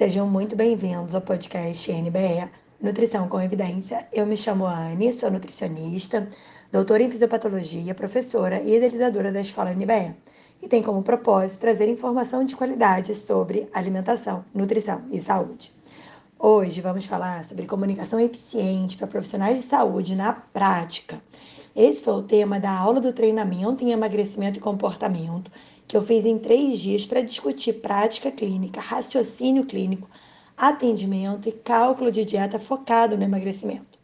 Sejam muito bem-vindos ao podcast NBE Nutrição com Evidência. Eu me chamo Anne, sou nutricionista, doutora em fisiopatologia, professora e idealizadora da Escola NBE, e tem como propósito trazer informação de qualidade sobre alimentação, nutrição e saúde. Hoje vamos falar sobre comunicação eficiente para profissionais de saúde na prática. Esse foi o tema da aula do treinamento em emagrecimento e comportamento que eu fiz em três dias para discutir prática clínica, raciocínio clínico, atendimento e cálculo de dieta focado no emagrecimento.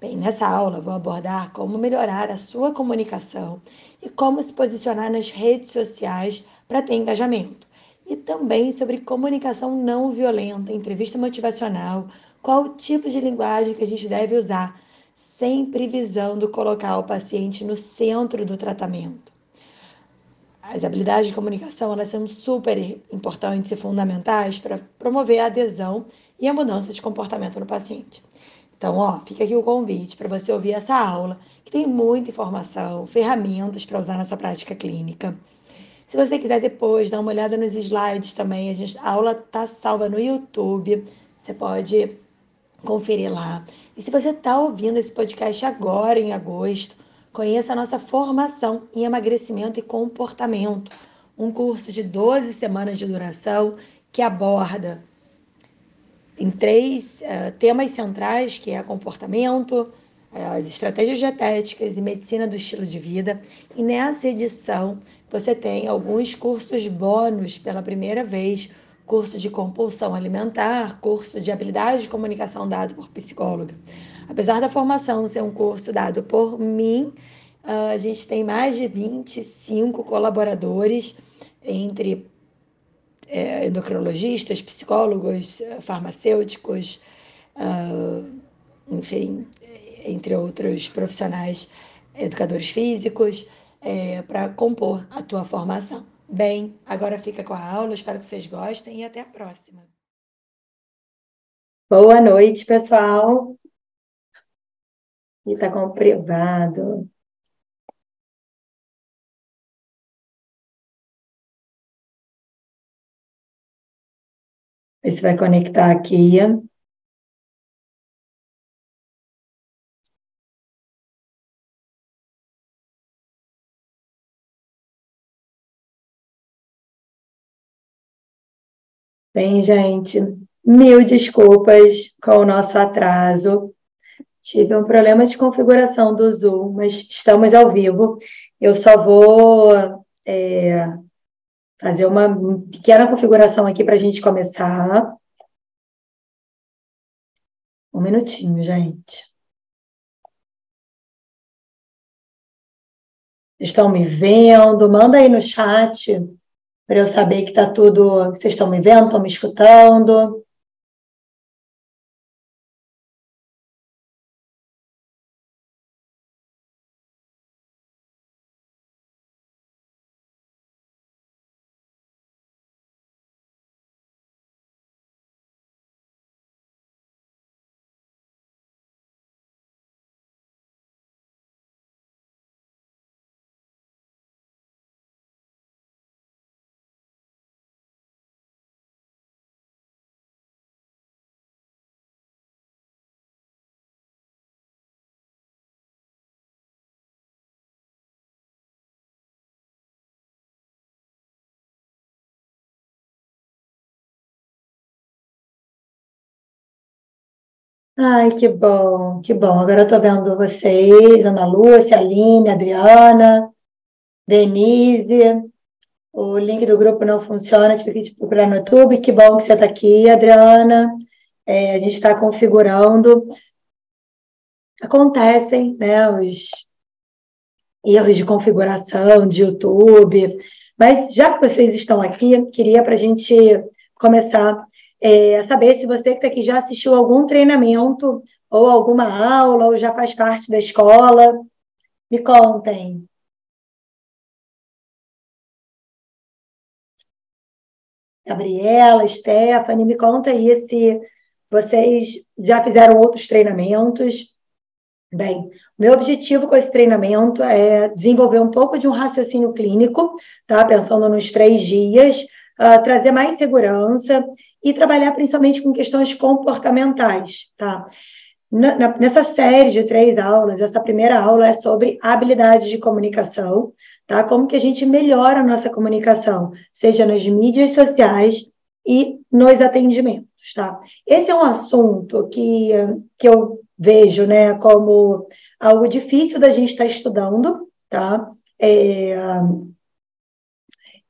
Bem, nessa aula vou abordar como melhorar a sua comunicação e como se posicionar nas redes sociais para ter engajamento. E também sobre comunicação não violenta, entrevista motivacional, qual tipo de linguagem que a gente deve usar, sempre visando colocar o paciente no centro do tratamento. As habilidades de comunicação elas são super importantes e fundamentais para promover a adesão e a mudança de comportamento no paciente. Então, ó, fica aqui o convite para você ouvir essa aula, que tem muita informação, ferramentas para usar na sua prática clínica. Se você quiser depois dar uma olhada nos slides também, a, gente, a aula está salva no YouTube, você pode conferir lá. E se você está ouvindo esse podcast agora, em agosto, Conheça a nossa formação em emagrecimento e comportamento, um curso de 12 semanas de duração que aborda em três uh, temas centrais, que é comportamento, as estratégias dietéticas e medicina do estilo de vida. E nessa edição você tem alguns cursos bônus pela primeira vez, curso de compulsão alimentar, curso de habilidade de comunicação dado por psicóloga. Apesar da formação ser um curso dado por mim, ah, a gente tem mais de 25 colaboradores entre é, endocrinologistas, psicólogos, farmacêuticos, uh, enfim, entre outros profissionais, educadores físicos, é, para compor a tua formação. Bem, agora fica com a aula, espero que vocês gostem e até a próxima. Boa noite, pessoal. E está com privado. Você vai conectar aqui. Bem, gente, mil desculpas com o nosso atraso. Tive um problema de configuração do Zoom, mas estamos ao vivo. Eu só vou é, fazer uma pequena configuração aqui para a gente começar. Um minutinho, gente. Estão me vendo? Manda aí no chat para eu saber que está tudo. Vocês estão me vendo, estão me escutando. Ai, que bom, que bom. Agora eu estou vendo vocês, Ana Lúcia, Aline, Adriana, Denise. O link do grupo não funciona, tive que te procurar no YouTube. Que bom que você está aqui, Adriana. É, a gente está configurando. Acontecem, né, os erros de configuração de YouTube. Mas já que vocês estão aqui, queria para a gente começar é, saber se você que está aqui já assistiu algum treinamento ou alguma aula ou já faz parte da escola. Me contem. Gabriela, Stephanie, me conta aí se vocês já fizeram outros treinamentos. Bem, meu objetivo com esse treinamento é desenvolver um pouco de um raciocínio clínico, tá? Pensando nos três dias, uh, trazer mais segurança e trabalhar principalmente com questões comportamentais, tá? Na, nessa série de três aulas, essa primeira aula é sobre habilidades de comunicação, tá? Como que a gente melhora a nossa comunicação, seja nas mídias sociais e nos atendimentos, tá? Esse é um assunto que, que eu vejo, né, como algo difícil da gente estar estudando, tá? É,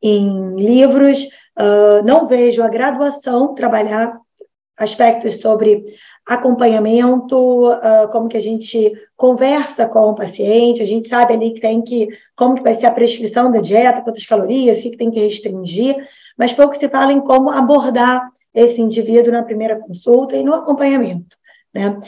em livros, uh, não vejo a graduação trabalhar aspectos sobre acompanhamento, uh, como que a gente conversa com o paciente, a gente sabe ali que tem que, como que vai ser a prescrição da dieta, quantas calorias, o que, que tem que restringir, mas pouco se fala em como abordar esse indivíduo na primeira consulta e no acompanhamento, né?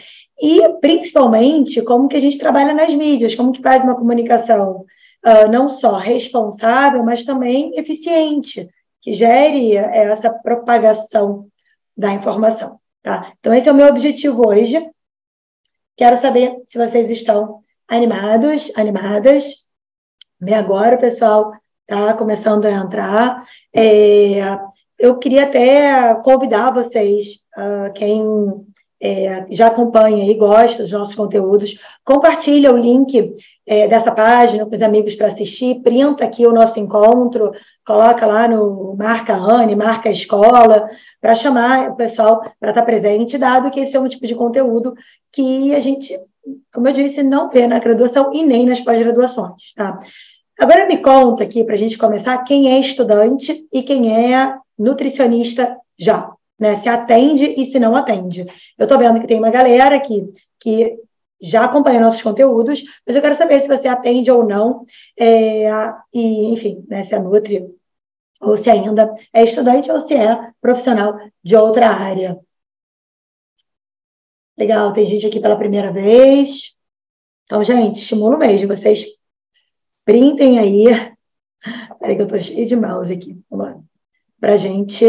E, principalmente, como que a gente trabalha nas mídias, como que faz uma comunicação uh, não só responsável, mas também eficiente, que gere essa propagação da informação. Tá? Então, esse é o meu objetivo hoje. Quero saber se vocês estão animados, animadas. Bem, agora o pessoal está começando a entrar. É, eu queria até convidar vocês, uh, quem é, já acompanha e gosta dos nossos conteúdos, compartilha o link é, dessa página com os amigos para assistir, printa aqui o nosso encontro, coloca lá no marca Anne, marca escola, para chamar o pessoal para estar tá presente, dado que esse é um tipo de conteúdo que a gente, como eu disse, não vê na graduação e nem nas pós-graduações, tá? Agora me conta aqui, para a gente começar, quem é estudante e quem é nutricionista já né? Se atende e se não atende. Eu estou vendo que tem uma galera aqui que já acompanha nossos conteúdos, mas eu quero saber se você atende ou não, é, e, enfim, né, se é Nutri, ou se ainda é estudante ou se é profissional de outra área. Legal, tem gente aqui pela primeira vez. Então, gente, estimulo mesmo, vocês printem aí. Peraí que eu tô cheio de mouse aqui. Vamos lá. Pra gente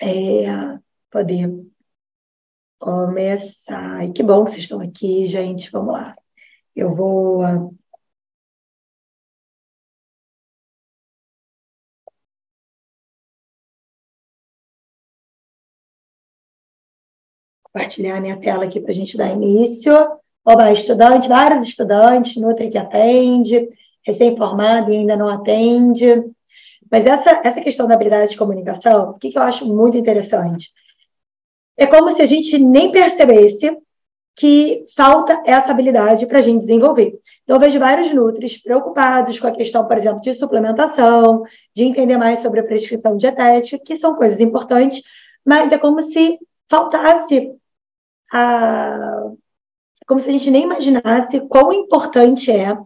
é, poder começar. E que bom que vocês estão aqui, gente. Vamos lá. Eu vou. Compartilhar minha tela aqui para a gente dar início. Oba, estudante, vários estudantes, Nutri que atende, recém-formado e ainda não atende. Mas essa, essa questão da habilidade de comunicação, o que, que eu acho muito interessante? É como se a gente nem percebesse que falta essa habilidade para a gente desenvolver. Então, eu vejo vários nutris preocupados com a questão, por exemplo, de suplementação, de entender mais sobre a prescrição dietética, que são coisas importantes, mas é como se faltasse a. como se a gente nem imaginasse quão importante é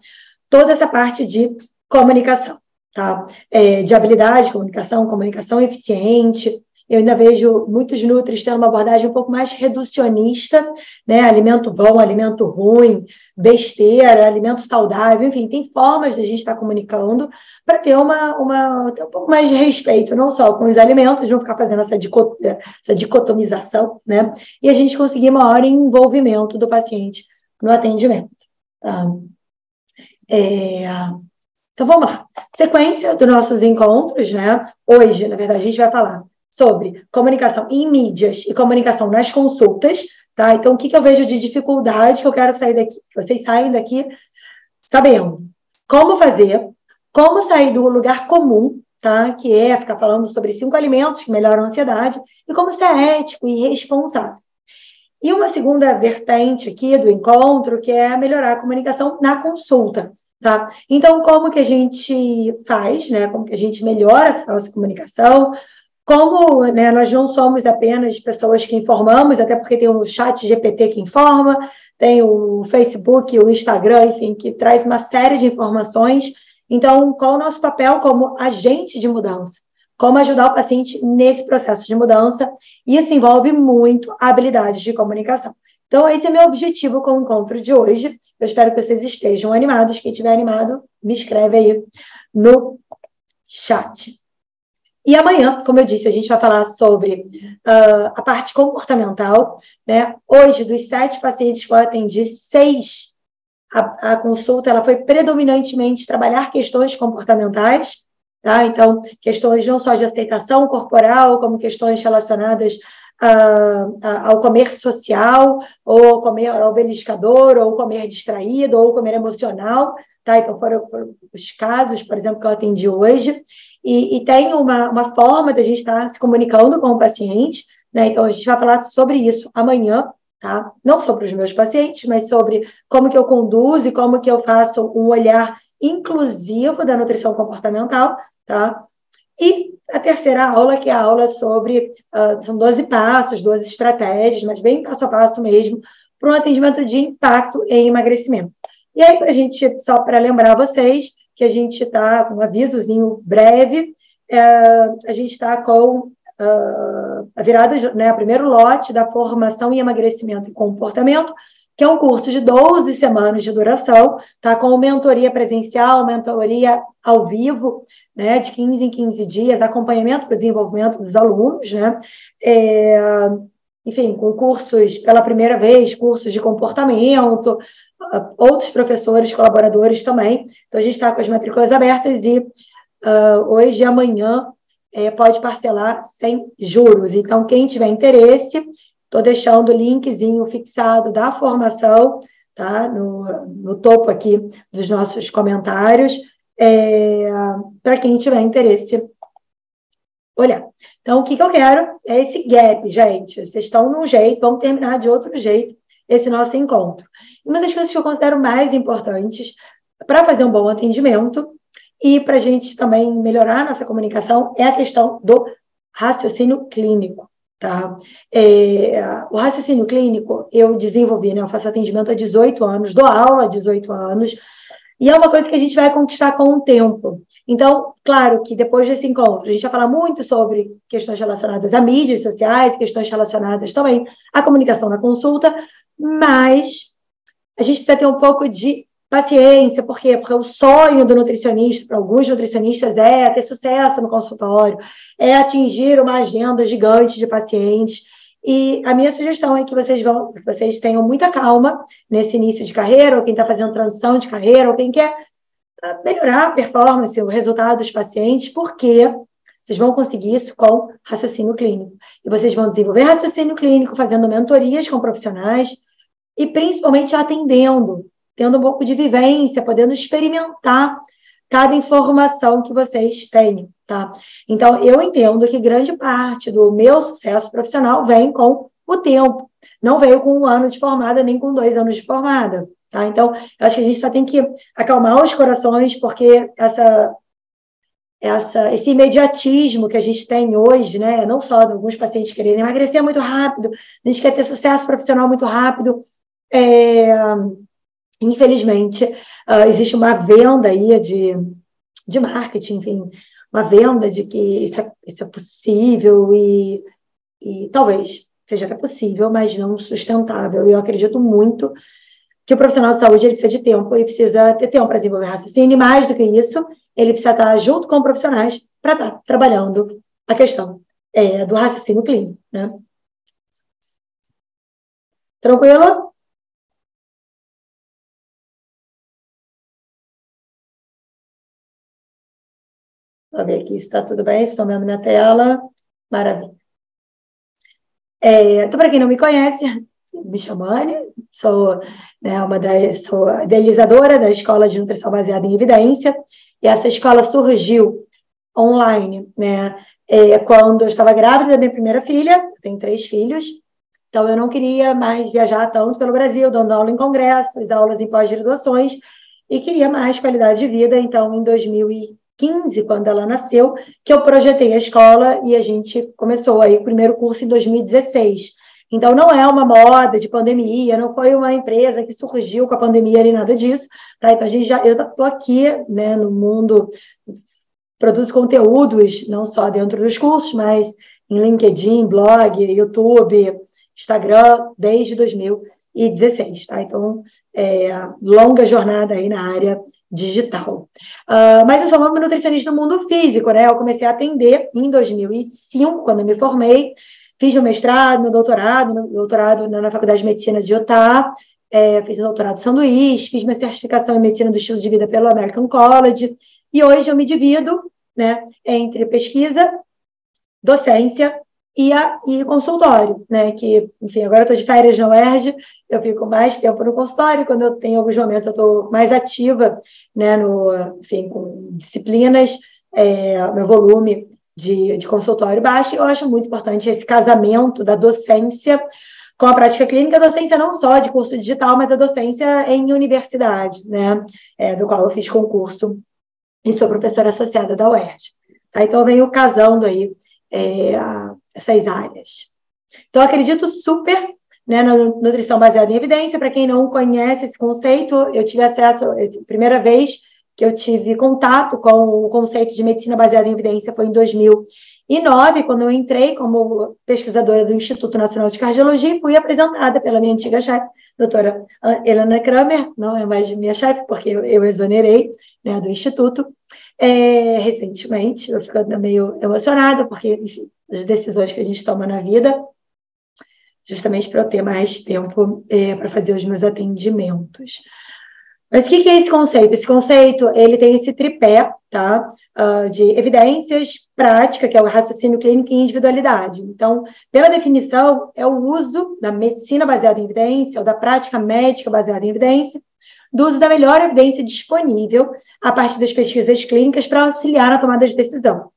toda essa parte de comunicação tá? É, de habilidade de comunicação, comunicação eficiente. Eu ainda vejo muitos nutris tendo uma abordagem um pouco mais reducionista, né? Alimento bom, alimento ruim, besteira, alimento saudável, enfim, tem formas de a gente estar comunicando para ter uma, uma ter um pouco mais de respeito, não só com os alimentos, não ficar fazendo essa, dicot, essa dicotomização, né? E a gente conseguir maior envolvimento do paciente no atendimento. Tá? É, então vamos lá. Sequência dos nossos encontros, né? Hoje, na verdade, a gente vai falar sobre comunicação em mídias e comunicação nas consultas, tá? Então, o que, que eu vejo de dificuldade que eu quero sair daqui? Vocês saem daqui sabendo como fazer, como sair do lugar comum, tá? Que é ficar falando sobre cinco alimentos que melhoram a ansiedade e como ser ético e responsável. E uma segunda vertente aqui do encontro, que é melhorar a comunicação na consulta. Tá? Então, como que a gente faz, né? Como que a gente melhora essa nossa comunicação? Como né, nós não somos apenas pessoas que informamos, até porque tem o chat GPT que informa, tem o Facebook, o Instagram, enfim, que traz uma série de informações. Então, qual o nosso papel como agente de mudança? Como ajudar o paciente nesse processo de mudança? Isso envolve muito habilidades de comunicação. Então, esse é meu objetivo com o encontro de hoje. Eu espero que vocês estejam animados. Quem estiver animado, me escreve aí no chat. E amanhã, como eu disse, a gente vai falar sobre uh, a parte comportamental. Né? Hoje, dos sete pacientes que eu atendi, seis, a, a consulta ela foi predominantemente trabalhar questões comportamentais. tá? Então, questões não só de aceitação corporal, como questões relacionadas ao comer social, ou comer ao beliscador, ou comer distraído, ou comer emocional, tá? Então, foram, foram os casos, por exemplo, que eu atendi hoje, e, e tem uma, uma forma da gente estar se comunicando com o paciente, né? Então, a gente vai falar sobre isso amanhã, tá? Não sobre os meus pacientes, mas sobre como que eu conduzo e como que eu faço um olhar inclusivo da nutrição comportamental, tá? E a terceira aula, que é a aula sobre, uh, são 12 passos, 12 estratégias, mas bem passo a passo mesmo, para um atendimento de impacto em emagrecimento. E aí, a gente, só para lembrar vocês, que a gente está com um avisozinho breve, é, a gente está com uh, a virada, né, o primeiro lote da formação em emagrecimento e comportamento, que é um curso de 12 semanas de duração, tá? Com mentoria presencial, mentoria ao vivo, né? De 15 em 15 dias, acompanhamento para o desenvolvimento dos alunos, né? É, enfim, com cursos pela primeira vez, cursos de comportamento, outros professores, colaboradores também. Então, a gente está com as matrículas abertas e uh, hoje e amanhã é, pode parcelar sem juros. Então, quem tiver interesse, Estou deixando o linkzinho fixado da formação, tá? No, no topo aqui dos nossos comentários, é, para quem tiver interesse olhar. Então, o que, que eu quero é esse gap, gente. Vocês estão num jeito, vamos terminar de outro jeito esse nosso encontro. Uma das coisas que eu considero mais importantes para fazer um bom atendimento e para a gente também melhorar nossa comunicação é a questão do raciocínio clínico. Tá? É, o raciocínio clínico eu desenvolvi, né? Eu faço atendimento há 18 anos, dou aula há 18 anos, e é uma coisa que a gente vai conquistar com o tempo. Então, claro que depois desse encontro, a gente vai falar muito sobre questões relacionadas a mídias sociais, questões relacionadas também à comunicação na consulta, mas a gente precisa ter um pouco de paciência, por quê? Porque o sonho do nutricionista, para alguns nutricionistas, é ter sucesso no consultório, é atingir uma agenda gigante de pacientes. E a minha sugestão é que vocês vão, que vocês tenham muita calma nesse início de carreira, ou quem está fazendo transição de carreira, ou quem quer ah, melhorar a performance, o resultado dos pacientes, porque vocês vão conseguir isso com raciocínio clínico. E vocês vão desenvolver raciocínio clínico fazendo mentorias com profissionais e principalmente atendendo tendo um pouco de vivência, podendo experimentar cada informação que vocês têm, tá? Então, eu entendo que grande parte do meu sucesso profissional vem com o tempo, não veio com um ano de formada, nem com dois anos de formada, tá? Então, acho que a gente só tem que acalmar os corações, porque essa essa, esse imediatismo que a gente tem hoje, né? Não só de alguns pacientes quererem emagrecer muito rápido, a gente quer ter sucesso profissional muito rápido. É, Infelizmente, uh, existe uma venda aí de, de marketing, enfim, uma venda de que isso é, isso é possível e, e talvez seja até possível, mas não sustentável. Eu acredito muito que o profissional de saúde ele precisa de tempo e precisa ter tempo para desenvolver raciocínio, e mais do que isso, ele precisa estar junto com profissionais para estar trabalhando a questão é, do raciocínio clínico. Né? Tranquilo? Vou ver aqui se está tudo bem, estou vendo minha tela. Maravilha. É, então, para quem não me conhece, me chamo Anne, sou, né, uma da, sou idealizadora da Escola de Nutrição Baseada em Evidência, e essa escola surgiu online, né, é, quando eu estava grávida da minha primeira filha, tenho três filhos, então eu não queria mais viajar tanto pelo Brasil, dando aula em congressos, aulas em pós-graduações, e queria mais qualidade de vida, então em 2000 15, quando ela nasceu, que eu projetei a escola e a gente começou aí o primeiro curso em 2016. Então, não é uma moda de pandemia, não foi uma empresa que surgiu com a pandemia nem nada disso, tá? Então, a gente já, eu estou aqui, né, no mundo, produzo conteúdos, não só dentro dos cursos, mas em LinkedIn, blog, YouTube, Instagram, desde 2016, tá? Então, é, longa jornada aí na área digital. Uh, mas eu sou uma nutricionista do mundo físico, né? Eu comecei a atender em 2005, quando me formei, fiz o mestrado, meu doutorado, meu doutorado na Faculdade de Medicina de Utah, é, fiz o doutorado em São Luís, fiz minha certificação em Medicina do Estilo de Vida pelo American College, e hoje eu me divido né, entre pesquisa, docência e, a, e consultório, né? Que, enfim, agora eu estou de férias na UERJ, eu fico mais tempo no consultório, quando eu tenho alguns momentos eu estou mais ativa, né? No, enfim, com disciplinas, é, meu volume de, de consultório baixo, eu acho muito importante esse casamento da docência com a prática clínica, a docência não só de curso digital, mas a docência em universidade, né? É, do qual eu fiz concurso e sou professora associada da UERJ. Tá? Então, eu venho casando aí é, essas áreas. Então, acredito super né, na nutrição baseada em evidência. Para quem não conhece esse conceito, eu tive acesso, primeira vez que eu tive contato com o conceito de medicina baseada em evidência foi em 2009, quando eu entrei como pesquisadora do Instituto Nacional de Cardiologia e fui apresentada pela minha antiga chefe, doutora Helena Kramer, não é mais minha chefe, porque eu, eu exonerei né, do Instituto, é, recentemente, eu fico meio emocionada, porque, enfim, as decisões que a gente toma na vida, justamente para eu ter mais tempo é, para fazer os meus atendimentos. Mas o que, é esse conceito? Esse conceito ele tem esse tripé tá? Uh, de evidências, prática, que é o raciocínio clínico e individualidade. Então, pela definição, é o uso da medicina baseada em evidência, ou da prática médica baseada em evidência, do uso da melhor evidência disponível a partir das pesquisas clínicas para auxiliar na tomada de decisão.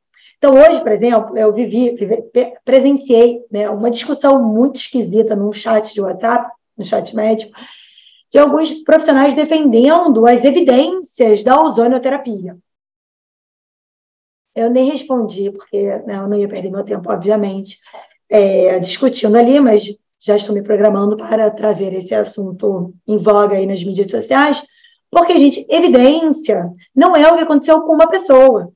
Então, hoje, por exemplo, eu vivi, presenciei né, uma discussão muito esquisita num chat de WhatsApp, no chat médico, de alguns profissionais defendendo as evidências da ozonioterapia. Eu nem respondi, porque né, eu não ia perder meu tempo, obviamente, é, discutindo ali, mas já estou me programando para trazer esse assunto em voga aí nas mídias sociais, porque, gente, evidência não é o que aconteceu com uma pessoa.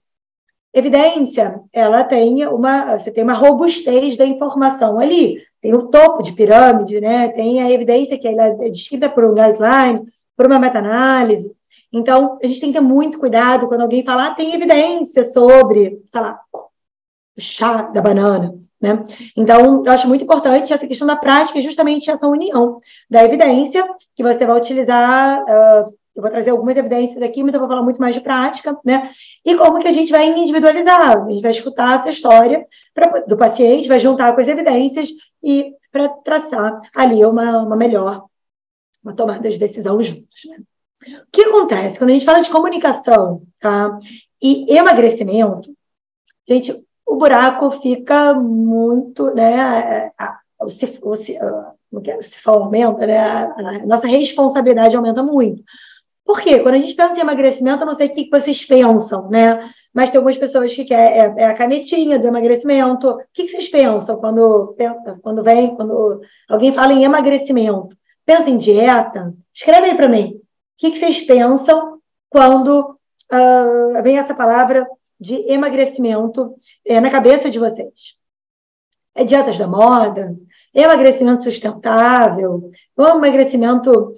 Evidência, ela tem uma, você tem uma robustez da informação ali, tem o topo de pirâmide, né? Tem a evidência que ela é descrita por um guideline, por uma meta-análise. Então, a gente tem que ter muito cuidado quando alguém falar, ah, tem evidência sobre, sei lá, o chá da banana. Né? Então, eu acho muito importante essa questão da prática, justamente essa união da evidência, que você vai utilizar. Uh, eu vou trazer algumas evidências aqui, mas eu vou falar muito mais de prática, né? E como que a gente vai individualizar? A gente vai escutar essa história pra, do paciente, vai juntar com as evidências e para traçar ali uma, uma melhor uma tomada de decisão juntos. Né? O que acontece quando a gente fala de comunicação tá? e emagrecimento? Gente, o buraco fica muito, né? O, se, o, se, o cifrão aumenta, né? A, nossa responsabilidade aumenta muito. Por quê? Quando a gente pensa em emagrecimento, eu não sei o que vocês pensam, né? Mas tem algumas pessoas que querem é, é a canetinha do emagrecimento. O que, vocês pensam quando, quando vem, quando alguém fala em emagrecimento? Pensa em dieta? Escreve aí para mim. O que, que vocês pensam quando uh, vem essa palavra de emagrecimento é, na cabeça de vocês? É dietas da moda? É emagrecimento sustentável? Ou é emagrecimento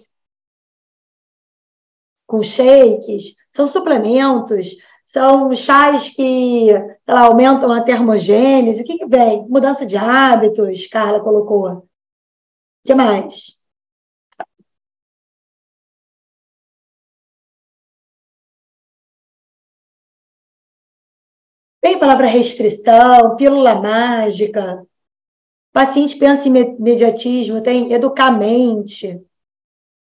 com shakes? São suplementos? São chás que lá, aumentam a termogênese? O que, que vem? Mudança de hábitos, Carla colocou. O que mais? Tem palavra restrição, pílula mágica. O paciente pensa em imediatismo, tem educamente,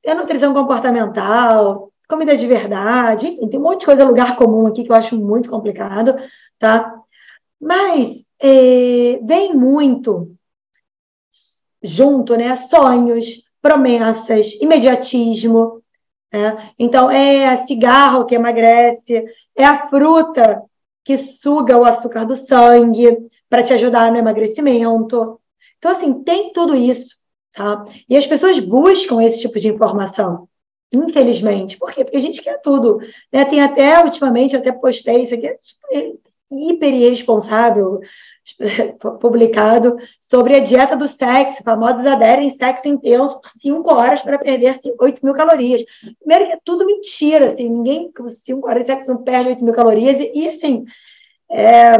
tem nutrição comportamental, comida de verdade, enfim, tem um monte de coisa lugar comum aqui que eu acho muito complicado, tá? Mas é, vem muito junto, né? Sonhos, promessas, imediatismo. Né? Então, é cigarro que emagrece, é a fruta que suga o açúcar do sangue para te ajudar no emagrecimento. Então, assim, tem tudo isso, tá? E as pessoas buscam esse tipo de informação, infelizmente. Por quê? Porque a gente quer tudo. Né? Tem até, ultimamente, até postei isso aqui, é hiper irresponsável, publicado, sobre a dieta do sexo. Famosos aderem sexo intenso por cinco horas para perder 8 mil calorias. Primeiro que é tudo mentira, assim, ninguém com cinco horas de sexo não perde 8 mil calorias, e, e assim, é,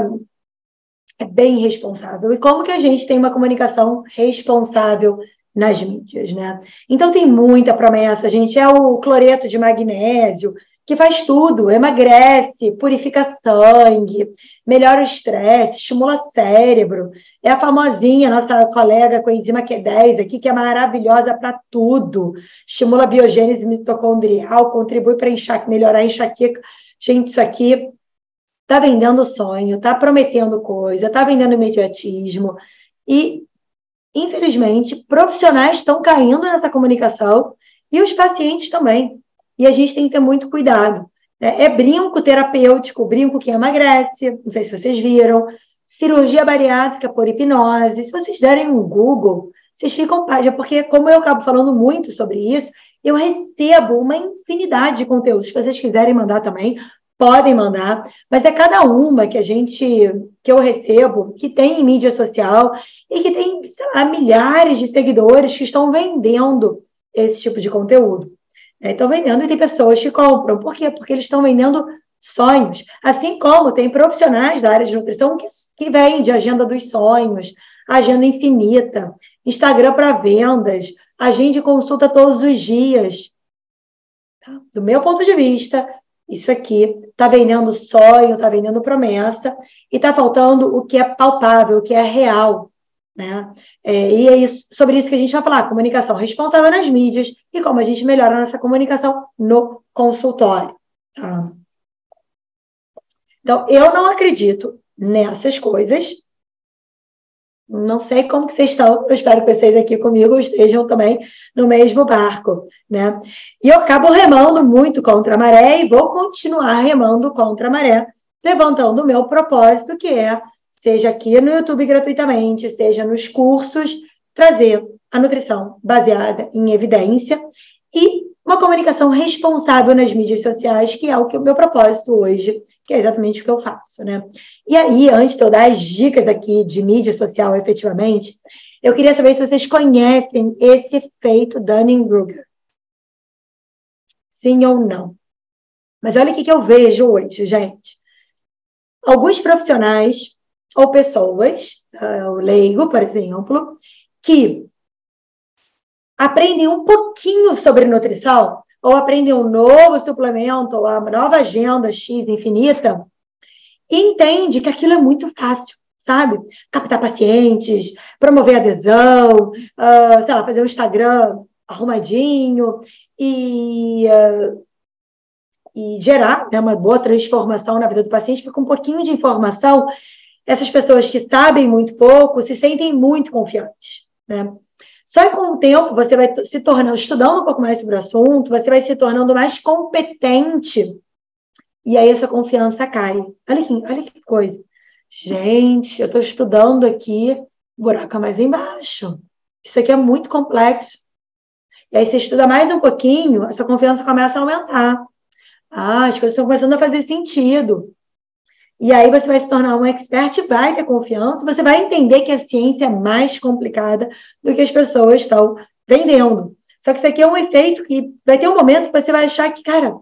é bem irresponsável. E como que a gente tem uma comunicação responsável nas mídias, né? Então tem muita promessa, gente. É o cloreto de magnésio, que faz tudo, emagrece, purifica sangue, melhora o estresse, estimula cérebro. É a famosinha, nossa colega com a enzima Q10 aqui, que é maravilhosa para tudo. Estimula a biogênese mitocondrial, contribui para melhorar a enxaqueca. Gente, isso aqui tá vendendo sonho, tá prometendo coisa, tá vendendo imediatismo. E, infelizmente, profissionais estão caindo nessa comunicação e os pacientes também e a gente tem que ter muito cuidado. Né? É brinco terapêutico, brinco que emagrece, não sei se vocês viram, cirurgia bariátrica por hipnose. Se vocês derem um Google, vocês ficam página, porque como eu acabo falando muito sobre isso, eu recebo uma infinidade de conteúdos. Se vocês quiserem mandar também, podem mandar, mas é cada uma que a gente, que eu recebo, que tem em mídia social e que tem, lá, milhares de seguidores que estão vendendo esse tipo de conteúdo. Estão vendendo e tem pessoas que compram. Por quê? Porque eles estão vendendo sonhos. Assim como tem profissionais da área de nutrição que, que vende agenda dos sonhos, agenda infinita, Instagram para vendas, agende consulta todos os dias. Tá? Do meu ponto de vista, isso aqui está vendendo sonho, está vendendo promessa, e está faltando o que é palpável, o que é real. Né? É, e é isso, sobre isso que a gente vai falar, comunicação responsável nas mídias e como a gente melhora nossa comunicação no consultório. Tá? Então, eu não acredito nessas coisas. Não sei como que vocês estão, eu espero que vocês aqui comigo estejam também no mesmo barco, né? E eu acabo remando muito contra a maré e vou continuar remando contra a maré, levantando o meu propósito, que é seja aqui no YouTube gratuitamente, seja nos cursos, trazer a nutrição baseada em evidência e uma comunicação responsável nas mídias sociais, que é o que o meu propósito hoje, que é exatamente o que eu faço, né? E aí, antes de eu dar as dicas aqui de mídia social efetivamente, eu queria saber se vocês conhecem esse efeito Dunning-Kruger. Sim ou não? Mas olha o que, eu vejo hoje, gente. Alguns profissionais ou pessoas, uh, o leigo, por exemplo, que aprendem um pouquinho sobre nutrição, ou aprendem um novo suplemento, ou a nova agenda X infinita, entende que aquilo é muito fácil, sabe? Captar pacientes, promover adesão, uh, sei lá, fazer um Instagram arrumadinho e, uh, e gerar né, uma boa transformação na vida do paciente, porque com um pouquinho de informação essas pessoas que sabem muito pouco se sentem muito confiantes, né? Só que com o tempo você vai se tornando, estudando um pouco mais sobre o assunto, você vai se tornando mais competente e aí essa confiança cai. Olha que, olha que coisa. Gente, eu estou estudando aqui, buraco é mais embaixo. Isso aqui é muito complexo. E aí você estuda mais um pouquinho, essa confiança começa a aumentar. Ah, as coisas estão começando a fazer sentido. E aí você vai se tornar um expert, vai ter confiança, você vai entender que a ciência é mais complicada do que as pessoas estão vendendo. Só que isso aqui é um efeito que vai ter um momento que você vai achar que, cara,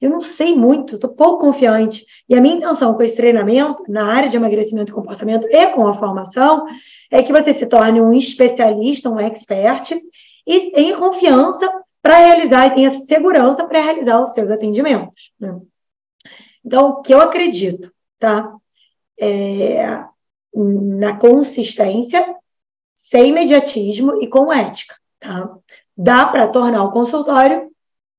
eu não sei muito, estou pouco confiante. E a minha intenção com esse treinamento, na área de emagrecimento e comportamento e com a formação, é que você se torne um especialista, um expert, e tenha confiança para realizar e tenha segurança para realizar os seus atendimentos. Né? Então, o que eu acredito tá? É, na consistência, sem imediatismo e com ética, tá? Dá para tornar o consultório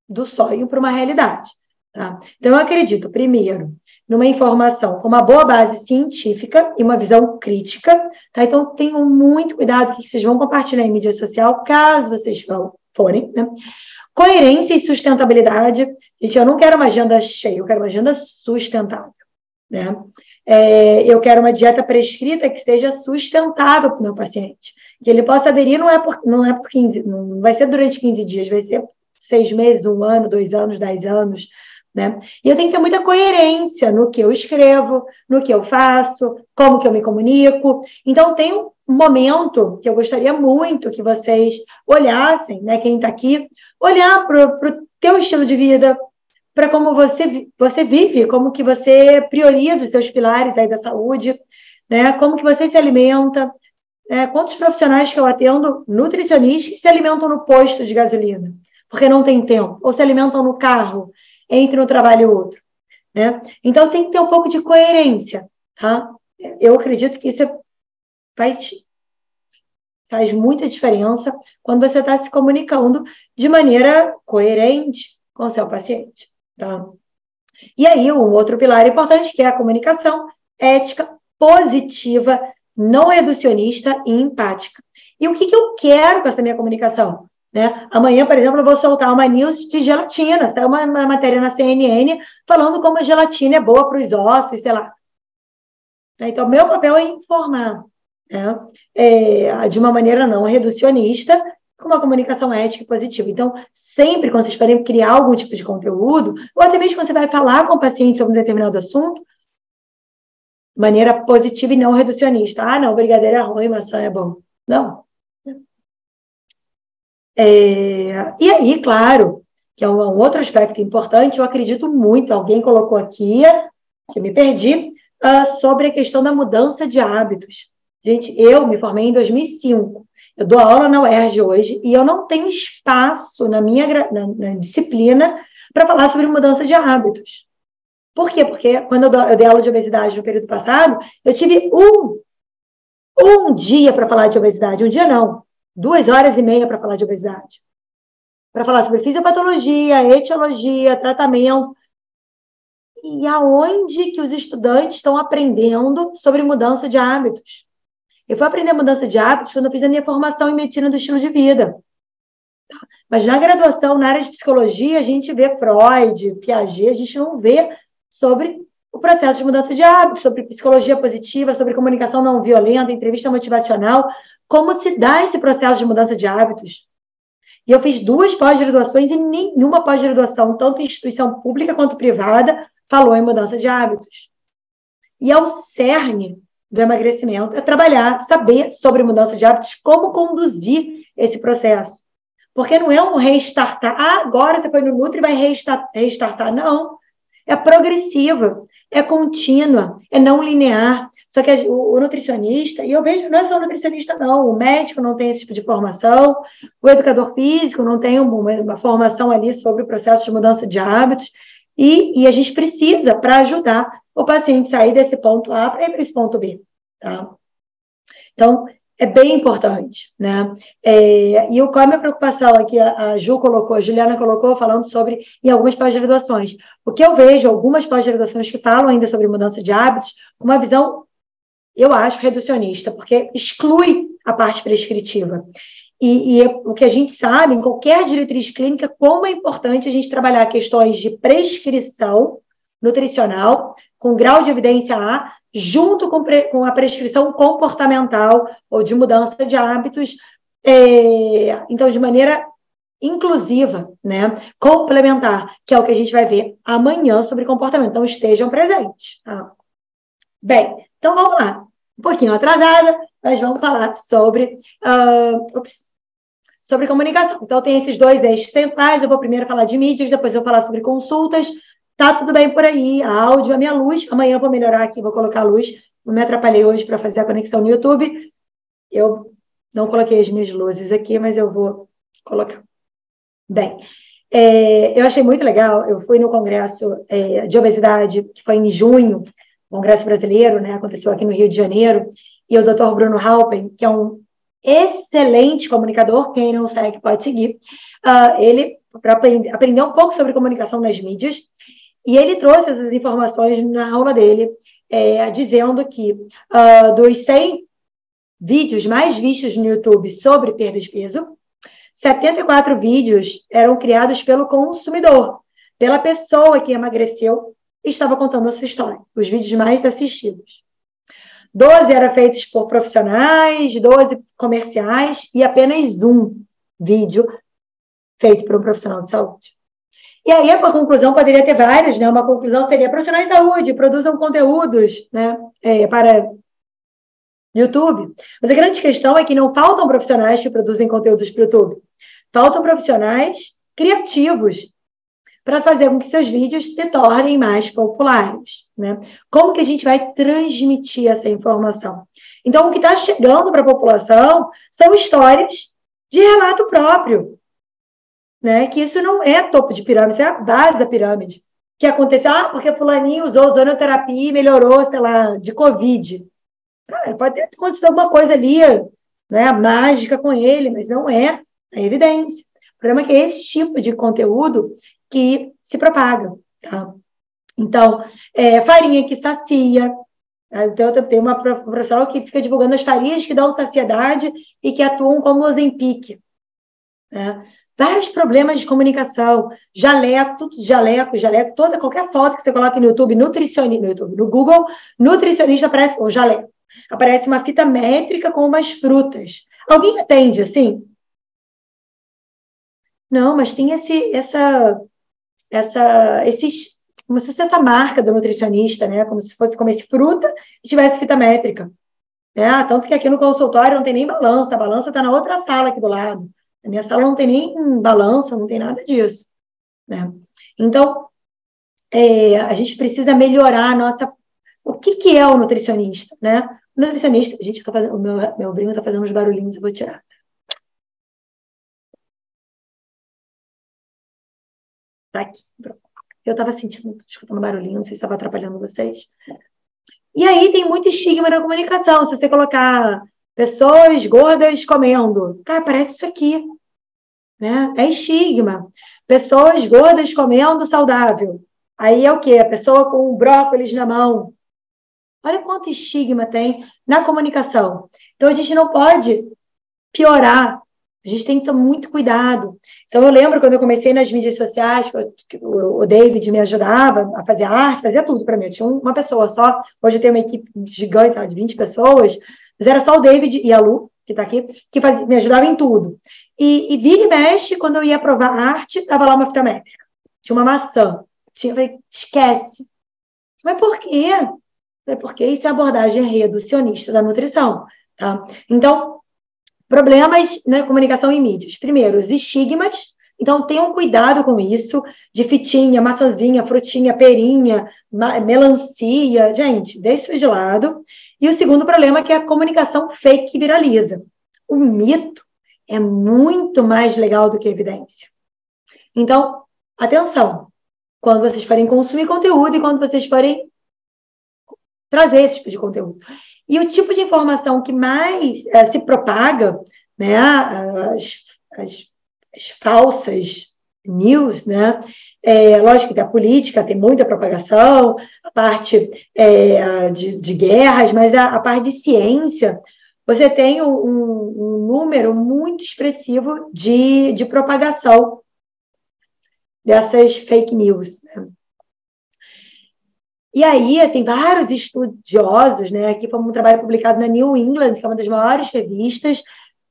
do sonho para uma realidade, tá? Então, eu acredito, primeiro, numa informação com uma boa base científica e uma visão crítica, tá? Então, tenham muito cuidado com o que vocês vão compartilhar em mídia social, caso vocês vão, forem, né? Coerência e sustentabilidade. Gente, eu não quero uma agenda cheia, eu quero uma agenda sustentável. Né? É, eu quero uma dieta prescrita que seja sustentável para o meu paciente. Que ele possa aderir não é por, não é por 15, não vai ser durante 15 dias, vai ser seis meses, um ano, dois anos, dez anos. Né? E eu tenho que ter muita coerência no que eu escrevo, no que eu faço, como que eu me comunico. Então, tem um momento que eu gostaria muito que vocês olhassem, né, quem está aqui, olhar para o teu estilo de vida, para como você, você vive, como que você prioriza os seus pilares aí da saúde, né? Como que você se alimenta. Né? Quantos profissionais que eu atendo, nutricionistas, se alimentam no posto de gasolina, porque não tem tempo, ou se alimentam no carro entre um trabalho e outro. Né? Então, tem que ter um pouco de coerência. Tá? Eu acredito que isso é, faz, faz muita diferença quando você está se comunicando de maneira coerente com o seu paciente. Tá? E aí, um outro pilar importante, que é a comunicação ética, positiva, não reducionista e empática. E o que, que eu quero com essa minha comunicação? Né? Amanhã, por exemplo, eu vou soltar uma news de gelatina. Saiu uma, uma matéria na CNN falando como a gelatina é boa para os ossos, sei lá. Então, meu papel é informar, né? é, de uma maneira não reducionista, com uma comunicação ética e positiva. Então, sempre quando vocês forem criar algum tipo de conteúdo, ou até mesmo quando você vai falar com o paciente sobre um determinado assunto, maneira positiva e não reducionista. Ah, não, brigadeiro é ruim, maçã é bom. Não. É, e aí, claro, que é um, outro aspecto importante, eu acredito muito, alguém colocou aqui, que eu me perdi, uh, sobre a questão da mudança de hábitos. Gente, eu me formei em 2005. Eu dou aula na UERJ hoje e eu não tenho espaço na minha na, na disciplina para falar sobre mudança de hábitos. Por quê? Porque quando eu, dou, eu dei aula de obesidade no período passado, eu tive um, um dia para falar de obesidade. Um dia não, duas horas e meia para falar de obesidade. Para falar sobre fisiopatologia, etiologia, tratamento. E aonde que os estudantes estão aprendendo sobre mudança de hábitos? Eu fui aprender mudança de hábitos quando eu fiz a minha formação em medicina do estilo de vida. Mas na graduação, na área de psicologia, a gente vê Freud, Piaget, a gente não vê sobre o processo de mudança de hábitos, sobre psicologia positiva, sobre comunicação não violenta, entrevista motivacional, como se dá esse processo de mudança de hábitos. E eu fiz duas pós-graduações e nenhuma pós-graduação, tanto instituição pública quanto privada, falou em mudança de hábitos. E é o cerne do emagrecimento é trabalhar, saber sobre mudança de hábitos, como conduzir esse processo. Porque não é um restartar, ah, agora você foi no Nutri e vai restartar, restartar. Não é progressiva, é contínua, é não linear. Só que o, nutricionista, e eu vejo, não é só nutricionista, não, o médico não tem esse tipo de formação, o educador físico não tem uma, uma formação ali sobre o processo de mudança de hábitos, e, e a gente precisa para ajudar o paciente sair desse ponto A para ir para esse ponto B. Tá? Então, é bem importante, né? É, e qual é a minha preocupação aqui? A, a Ju colocou, a Juliana colocou, falando sobre em algumas pós-graduações. O que eu vejo, algumas pós-graduações que falam ainda sobre mudança de hábitos, com uma visão, eu acho, reducionista, porque exclui a parte prescritiva. E, e o que a gente sabe, em qualquer diretriz clínica, como é importante a gente trabalhar questões de prescrição nutricional, com grau de evidência A, junto com, com a prescrição comportamental ou de mudança de hábitos, é, então, de maneira inclusiva, né, complementar, que é o que a gente vai ver amanhã sobre comportamento. Então, estejam presentes. Tá? Bem, então vamos lá. Um pouquinho atrasada, mas vamos falar sobre, uh, ups, sobre comunicação. Então, tem esses dois eixos centrais. Eu vou primeiro falar de mídias, depois eu vou falar sobre consultas, Tá tudo bem por aí, a áudio, a minha luz. Amanhã vou melhorar aqui, vou colocar a luz. Não me atrapalhei hoje para fazer a conexão no YouTube. Eu não coloquei as minhas luzes aqui, mas eu vou colocar. Bem, é, eu achei muito legal. Eu fui no congresso é, de obesidade, que foi em junho, congresso brasileiro, né? Aconteceu aqui no Rio de Janeiro. E o Dr. Bruno Halpen, que é um excelente comunicador, quem não segue pode seguir. Uh, ele, para aprender, aprender um pouco sobre comunicação nas mídias, e ele trouxe essas informações na aula dele, é, dizendo que uh, dos 100 vídeos mais vistos no YouTube sobre perda de peso, 74 vídeos eram criados pelo consumidor, pela pessoa que emagreceu e estava contando a sua história, os vídeos mais assistidos. 12 eram feitos por profissionais, 12 comerciais e apenas um vídeo feito por um profissional de saúde. E aí, a conclusão poderia ter várias, né? Uma conclusão seria profissionais de saúde, produzam conteúdos né, é, para YouTube. Mas a grande questão é que não faltam profissionais que produzem conteúdos para o YouTube. Faltam profissionais criativos para fazer com que seus vídeos se tornem mais populares. Né? Como que a gente vai transmitir essa informação? Então, o que está chegando para a população são histórias de relato próprio, né, que isso não é topo de pirâmide, isso é a base da pirâmide. Que aconteceu, ah, porque fulaninho usou zonoterapia e melhorou, sei lá, de Covid. Cara, pode ter acontecido alguma coisa ali, né, mágica com ele, mas não é a evidência. O problema é que é esse tipo de conteúdo que se propaga, tá? Então, é, farinha que sacia. Tá? Então, tem uma profissional que fica divulgando as farinhas que dão saciedade e que atuam como Ozempic. Né? Vários problemas de comunicação, jaleco, jaleco, jaleco, toda, qualquer foto que você coloca no YouTube, nutricionista, no YouTube, no Google, nutricionista aparece, ou jaleco, aparece uma fita métrica com umas frutas. Alguém atende assim? Não, mas tem esse, essa, essa, esses como se fosse essa marca do nutricionista, né? Como se fosse comer fruta e tivesse fita métrica. Né? Tanto que aqui no consultório não tem nem balança, a balança está na outra sala aqui do lado. Minha sala não tem nem balança, não tem nada disso. Né? Então, é, a gente precisa melhorar a nossa. O que, que é o nutricionista? Né? O nutricionista, a gente, tá fazendo, o meu, meu brinco está fazendo uns barulhinhos, eu vou tirar. Tá aqui. Eu estava sentindo, escutando barulhinho, não sei se estava atrapalhando vocês. E aí tem muito estigma na comunicação. Se você colocar pessoas gordas comendo, cara, parece isso aqui. Né? É estigma. Pessoas gordas comendo saudável. Aí é o quê? A pessoa com brócolis na mão. Olha quanto estigma tem na comunicação. Então a gente não pode piorar a gente tem que ter muito cuidado. Então, eu lembro quando eu comecei nas mídias sociais, o David me ajudava a fazer arte, fazia tudo para mim. Eu tinha uma pessoa só. Hoje eu tenho uma equipe gigante, de 20 pessoas, mas era só o David e a Lu, que está aqui, que me ajudava em tudo. E, e vira e mexe, quando eu ia provar arte, estava lá uma fita métrica. Tinha uma maçã. Tinha, falei, esquece. Mas por quê? Porque isso é abordagem reducionista da nutrição. Tá? Então, Problemas na né, comunicação em mídias. Primeiro, os estigmas. Então, tenham cuidado com isso, de fitinha, maçãzinha, frutinha, perinha, melancia. Gente, deixa isso de lado. E o segundo problema é que é a comunicação fake que viraliza. O mito é muito mais legal do que a evidência. Então, atenção. Quando vocês forem consumir conteúdo e quando vocês forem trazer esse tipo de conteúdo. E o tipo de informação que mais é, se propaga, né, as, as, as falsas news, né, é, lógico que a política tem muita propagação, a parte é, de, de, guerras, mas a, a, parte de ciência, você tem um, um número muito expressivo de, de propagação dessas fake news. Né? E aí tem vários estudiosos, né? Aqui foi um trabalho publicado na New England, que é uma das maiores revistas,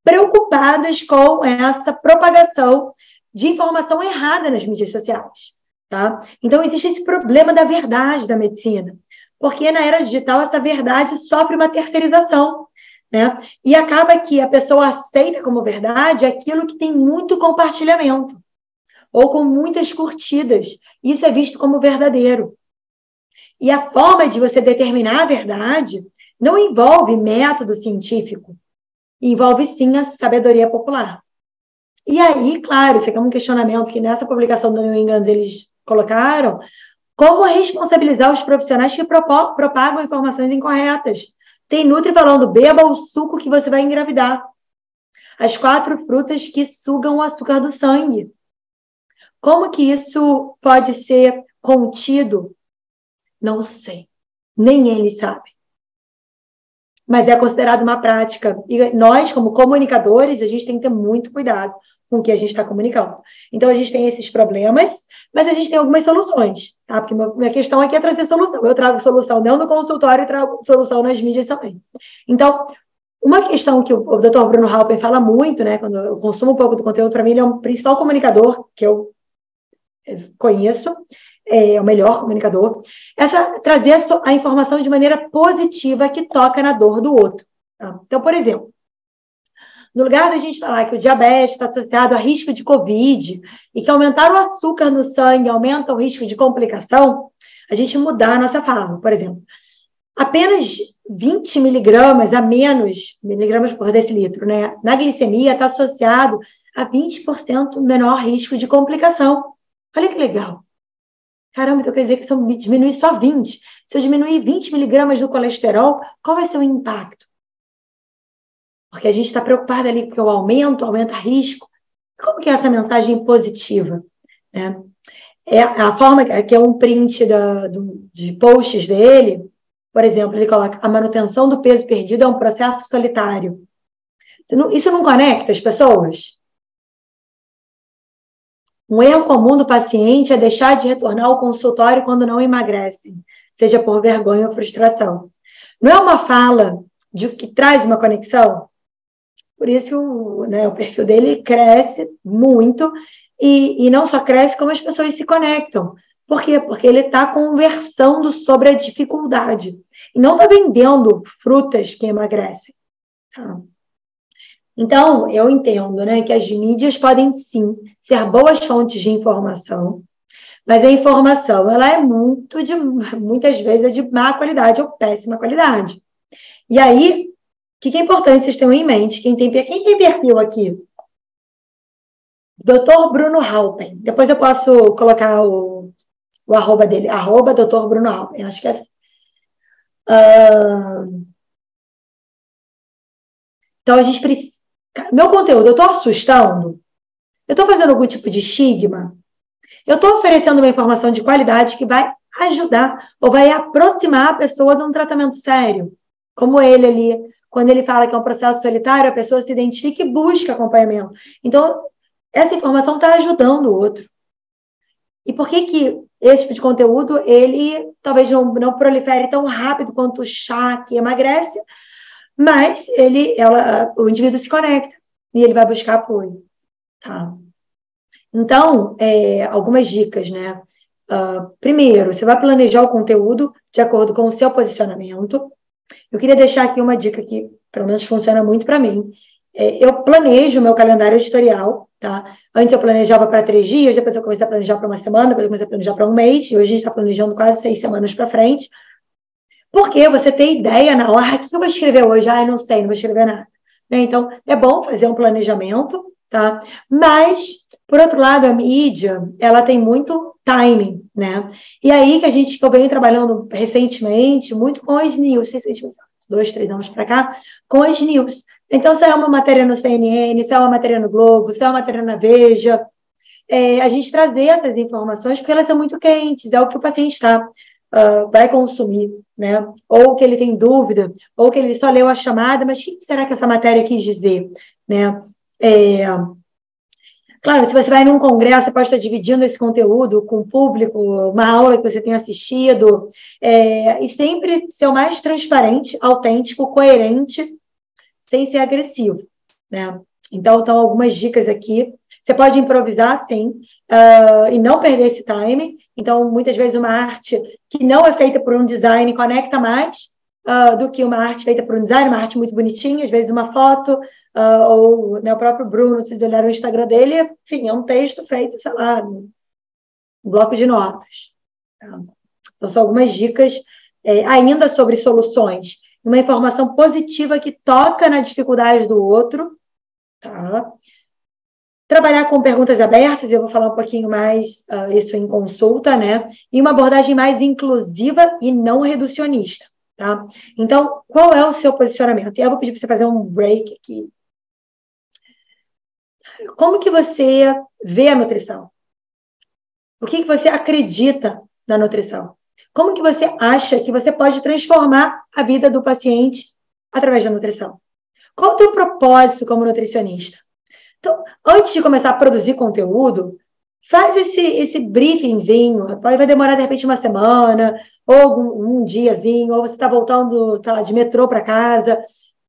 preocupadas com essa propagação de informação errada nas mídias sociais. Tá? Então, existe esse problema da verdade da medicina, porque na era digital essa verdade sofre uma terceirização. Né? E acaba que a pessoa aceita como verdade aquilo que tem muito compartilhamento, ou com muitas curtidas. Isso é visto como verdadeiro. E a forma de você determinar a verdade não envolve método científico, envolve sim a sabedoria popular. E aí, claro, isso aqui é um questionamento que nessa publicação do New England eles colocaram, como responsabilizar os profissionais que propagam informações incorretas. Tem Nutri falando, beba o suco que você vai engravidar. As quatro frutas que sugam o açúcar do sangue. Como que isso pode ser contido não sei. Nem ele sabe. Mas é considerado uma prática. E nós, como comunicadores, a gente tem que ter muito cuidado com que a gente está comunicando. Então, a gente tem esses problemas, mas a gente tem algumas soluções, tá? Porque minha questão aqui é trazer solução. Eu trago solução dentro do consultório trago solução nas mídias também. Então, uma questão que o, Dr. Bruno Halper fala muito, né? Quando eu consumo um pouco do conteúdo, para mim, ele é o principal comunicador que eu eh, conheço, é o melhor comunicador, essa trazer a informação de maneira positiva que toca na dor do outro. Tá? Então, por exemplo, no lugar da gente falar que o diabetes está associado a risco de Covid e que aumentar o açúcar no sangue aumenta o risco de complicação, a gente mudar a nossa fala. Por exemplo, apenas 20 miligramas a menos, miligramas por decilitro, né, na glicemia está associado a 20% menor risco de complicação. Olha que legal. Caramba, então quer dizer que se eu diminuir só 20, se eu diminuir 20 miligramas do colesterol, qual vai ser o impacto? Porque a gente está preocupado ali com o aumento, aumenta risco. Como que é essa mensagem positiva? Né? É a forma que é um print da, do, de posts dele, por exemplo, ele coloca a manutenção do peso perdido é um processo solitário. Isso não conecta as pessoas? Um erro comum do paciente é deixar de retornar ao consultório quando não emagrece, seja por vergonha ou frustração. Não é uma fala de que traz uma conexão? Por isso o, né, o perfil dele cresce muito e, e não só cresce, como as pessoas se conectam. Por quê? Porque ele está conversando sobre a dificuldade e não está vendendo frutas que emagrecem. Tá? Então, eu entendo né, que as mídias podem sim ser boas fontes de informação, mas a informação ela é muito de muitas vezes é de má qualidade ou péssima qualidade. E aí, o que, que é importante vocês tenham em mente? Quem tem, quem tem perfil aqui? Dr. Bruno Halpen. Depois eu posso colocar o, o arroba dele, arroba Dr. Bruno Halpen. Acho que é assim. Uh... Então a gente precisa meu conteúdo, eu estou assustando? Eu estou fazendo algum tipo de estigma? Eu estou oferecendo uma informação de qualidade que vai ajudar ou vai aproximar a pessoa de um tratamento sério? Como ele ali, quando ele fala que é um processo solitário, a pessoa se identifica e busca acompanhamento. Então, essa informação está ajudando o outro. E por que que esse tipo de conteúdo, ele talvez não, não prolifere tão rápido quanto o chá que emagrece, mas ele, ela, o indivíduo se conecta e ele vai buscar apoio. Tá? Então, é, algumas dicas, né? Uh, primeiro, você vai planejar o conteúdo de acordo com o seu posicionamento. Eu queria deixar aqui uma dica que, pelo menos, funciona muito para mim. É, eu planejo o meu calendário editorial, tá? Antes eu planejava para três dias, depois eu comecei a planejar para uma semana, depois eu comecei a planejar para um mês, e hoje a gente está planejando quase seis semanas para frente, porque você tem ideia na hora, ah, o que eu vou escrever hoje? Ah, eu não sei, não vou escrever nada. Né? Então, é bom fazer um planejamento, tá? Mas, por outro lado, a mídia, ela tem muito timing, né? E aí que a gente, que eu venho trabalhando recentemente, muito com as news, recentemente, dois, três anos para cá, com as news. Então, se é uma matéria no CNN, se é uma matéria no Globo, se é uma matéria na Veja, é, a gente trazer essas informações, porque elas são muito quentes, é o que o paciente está uh, vai consumir, né? Ou que ele tem dúvida, ou que ele só leu a chamada, mas o que será que essa matéria quis dizer, né? É, Claro, se você vai num congresso, você pode estar dividindo esse conteúdo com o público, uma aula que você tenha assistido, é, e sempre ser o mais transparente, autêntico, coerente, sem ser agressivo, né? Então, estão algumas dicas aqui você pode improvisar, sim, uh, e não perder esse time. Então, muitas vezes, uma arte que não é feita por um design conecta mais uh, do que uma arte feita por um design, uma arte muito bonitinha, às vezes uma foto, uh, ou né, o próprio Bruno, vocês olharam o Instagram dele, enfim, é um texto feito, sei lá, um bloco de notas. Tá? Então, são algumas dicas é, ainda sobre soluções. Uma informação positiva que toca na dificuldade do outro, tá? Trabalhar com perguntas abertas, eu vou falar um pouquinho mais uh, isso em consulta, né? E uma abordagem mais inclusiva e não reducionista, tá? Então, qual é o seu posicionamento? E eu vou pedir para você fazer um break aqui. Como que você vê a nutrição? O que, que você acredita na nutrição? Como que você acha que você pode transformar a vida do paciente através da nutrição? Qual o teu propósito como nutricionista? Então, antes de começar a produzir conteúdo, faz esse, esse briefingzinho. Vai demorar, de repente, uma semana, ou um, um diazinho, ou você está voltando lá, de metrô para casa.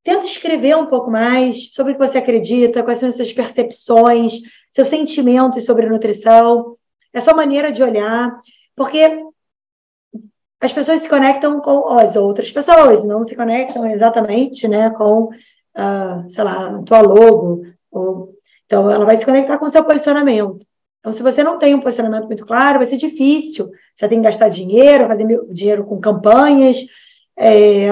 Tenta escrever um pouco mais sobre o que você acredita, quais são as suas percepções, seus sentimentos sobre a nutrição, é a sua maneira de olhar, porque as pessoas se conectam com as outras pessoas, não se conectam exatamente né, com, uh, sei lá, a tua logo, ou então, ela vai se conectar com o seu posicionamento. Então, se você não tem um posicionamento muito claro, vai ser difícil. Você tem que gastar dinheiro, fazer dinheiro com campanhas, é,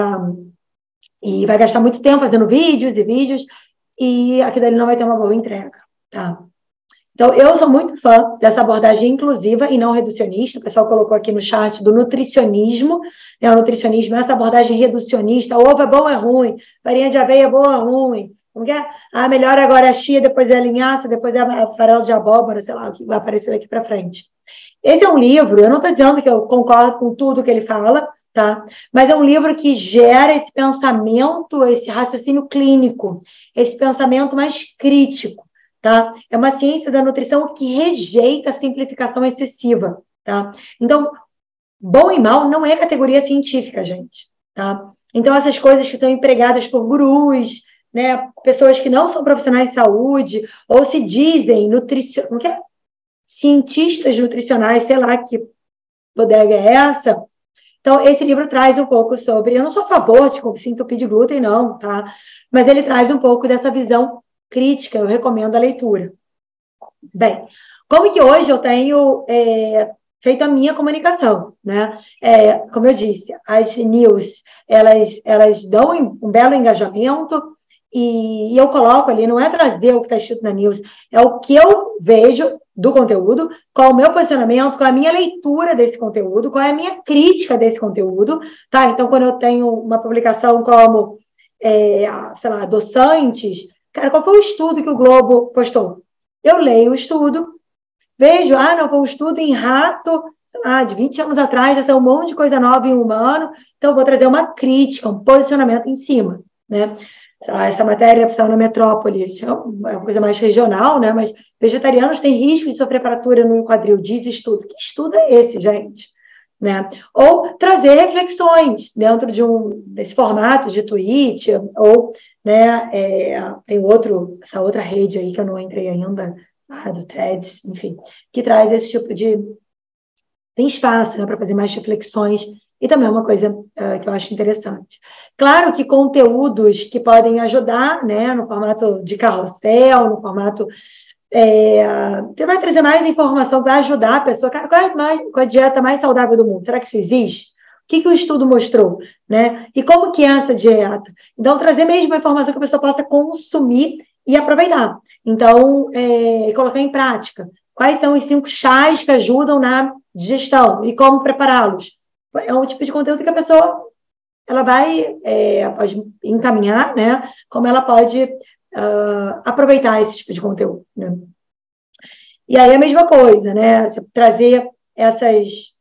e vai gastar muito tempo fazendo vídeos e vídeos, e aquilo ali não vai ter uma boa entrega. tá? Então, eu sou muito fã dessa abordagem inclusiva e não reducionista. O pessoal colocou aqui no chat do nutricionismo. Né? O nutricionismo é essa abordagem reducionista. Ovo é bom ou é ruim? Farinha de aveia é boa ou ruim? Como que é? Ah, melhor agora é a chia, depois é a linhaça, depois é a farelo de abóbora, sei lá, o que vai aparecer daqui para frente. Esse é um livro, eu não estou dizendo que eu concordo com tudo que ele fala, tá? Mas é um livro que gera esse pensamento, esse raciocínio clínico, esse pensamento mais crítico tá? É uma ciência da nutrição que rejeita a simplificação excessiva, tá? Então, bom e mal não é categoria científica, gente, tá? Então, essas coisas que são empregadas por gurus, né, pessoas que não são profissionais de saúde, ou se dizem nutricionistas, é? cientistas nutricionais, sei lá que bodega é essa. Então, esse livro traz um pouco sobre. Eu não sou a favor de se entupir de glúten, não, tá? Mas ele traz um pouco dessa visão crítica, eu recomendo a leitura. Bem, como que hoje eu tenho é, feito a minha comunicação, né? É, como eu disse, as news, elas, elas dão um belo engajamento e, e eu coloco ali, não é trazer o que está escrito na news, é o que eu vejo do conteúdo, qual o meu posicionamento, qual a minha leitura desse conteúdo, qual é a minha crítica desse conteúdo, tá? Então, quando eu tenho uma publicação como, é, sei lá, adoçantes, Cara, qual foi o estudo que o Globo postou? Eu leio o estudo, vejo, ah, não, foi um estudo em rato, sei lá, de 20 anos atrás, já saiu um monte de coisa nova em humano, então vou trazer uma crítica, um posicionamento em cima, né? Sei lá, essa matéria saiu na metrópole, é uma coisa mais regional, né? Mas vegetarianos têm risco de sofrer fratura no quadril, diz estudo. Que estudo é esse, gente? Né? Ou trazer reflexões dentro de um desse formato de tweet, ou né, é, tem outro, essa outra rede aí que eu não entrei ainda, do Threads, enfim, que traz esse tipo de tem espaço né, para fazer mais reflexões e também é uma coisa uh, que eu acho interessante. Claro que conteúdos que podem ajudar, né, no formato de carrossel, no formato é, você vai trazer mais informação, vai ajudar a pessoa. Cara, qual é, mais, qual é a dieta mais saudável do mundo? Será que isso existe? O que, que o estudo mostrou? Né? E como que é essa dieta? Então, trazer mesmo a informação que a pessoa possa consumir e aproveitar. Então, é, colocar em prática. Quais são os cinco chás que ajudam na digestão e como prepará-los? É um tipo de conteúdo que a pessoa ela vai é, pode encaminhar, né? Como ela pode uh, aproveitar esse tipo de conteúdo. Né? E aí a mesma coisa, né? Você trazer essas.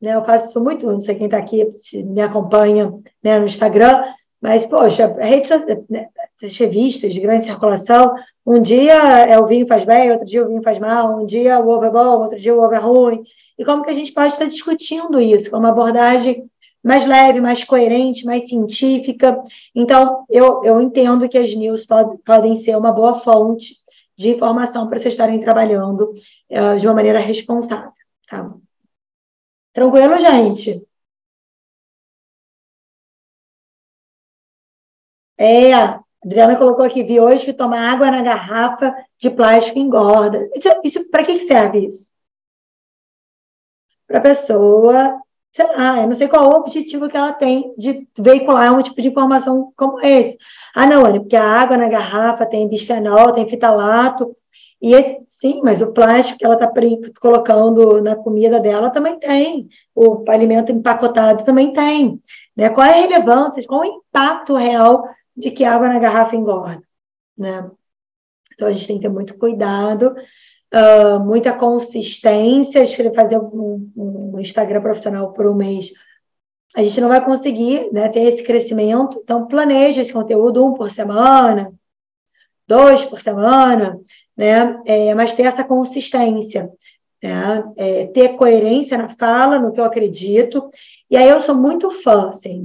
Né, eu faço isso muito, não sei quem está aqui, se me acompanha né, no Instagram, mas, poxa, redes né, revistas de grande circulação, um dia é o vinho faz bem, outro dia o vinho faz mal, um dia o ovo é bom, outro dia o ovo é ruim. E como que a gente pode estar discutindo isso, com uma abordagem mais leve, mais coerente, mais científica. Então, eu, eu entendo que as news pod, podem ser uma boa fonte de informação para vocês estarem trabalhando uh, de uma maneira responsável. Tá? Tranquilo, gente? É, a Adriana colocou aqui, vi hoje que tomar água na garrafa de plástico engorda. Isso, isso para que serve isso? Para a pessoa sei lá, eu não sei qual o objetivo que ela tem de veicular um tipo de informação como esse. Ah, não, Anny, porque a água na garrafa tem bisfenol, tem fitalato, e esse, sim, mas o plástico que ela está colocando na comida dela também tem, o alimento empacotado também tem. Né? Qual é a relevância, qual é o impacto real de que água na garrafa engorda? Né? Então a gente tem que ter muito cuidado uh, muita consistência, fazer um, um, Instagram profissional por um mês, a gente não vai conseguir né, ter esse crescimento. Então, planeje esse conteúdo um por semana, dois por semana, né? É, mas ter essa consistência, né? É, ter coerência na fala, no que eu acredito. E aí eu sou muito fã, assim,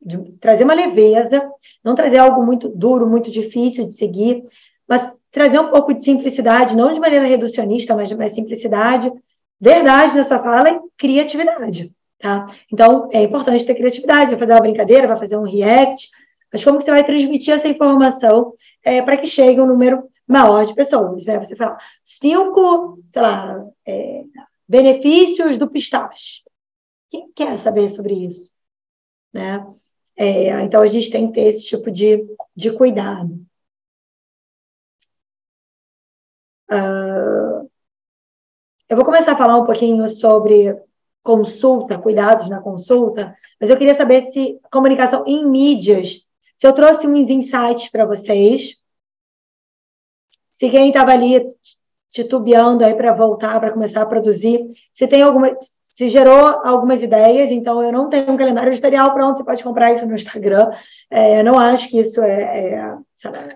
de trazer uma leveza, não trazer algo muito duro, muito difícil de seguir, mas trazer um pouco de simplicidade, não de maneira reducionista, mas mais simplicidade, verdade na sua fala e criatividade, tá? Então, é importante ter criatividade, vai fazer uma brincadeira, vai fazer um react, mas como que você vai transmitir essa informação é, para que chegue um número maior de pessoas, né? Você fala, cinco, sei lá, é, benefícios do pistache. Quem quer saber sobre isso? Né? É, então, a gente tem que ter esse tipo de, de cuidado. Uh, eu vou começar a falar um pouquinho sobre consulta, cuidados na consulta, mas eu queria saber se comunicação em mídias, se eu trouxe uns insights para vocês, se quem estava ali titubeando aí para voltar, para começar a produzir, se tem alguma, se gerou algumas ideias, então eu não tenho um calendário editorial pronto, você pode comprar isso no Instagram, é, eu não acho que isso é, é,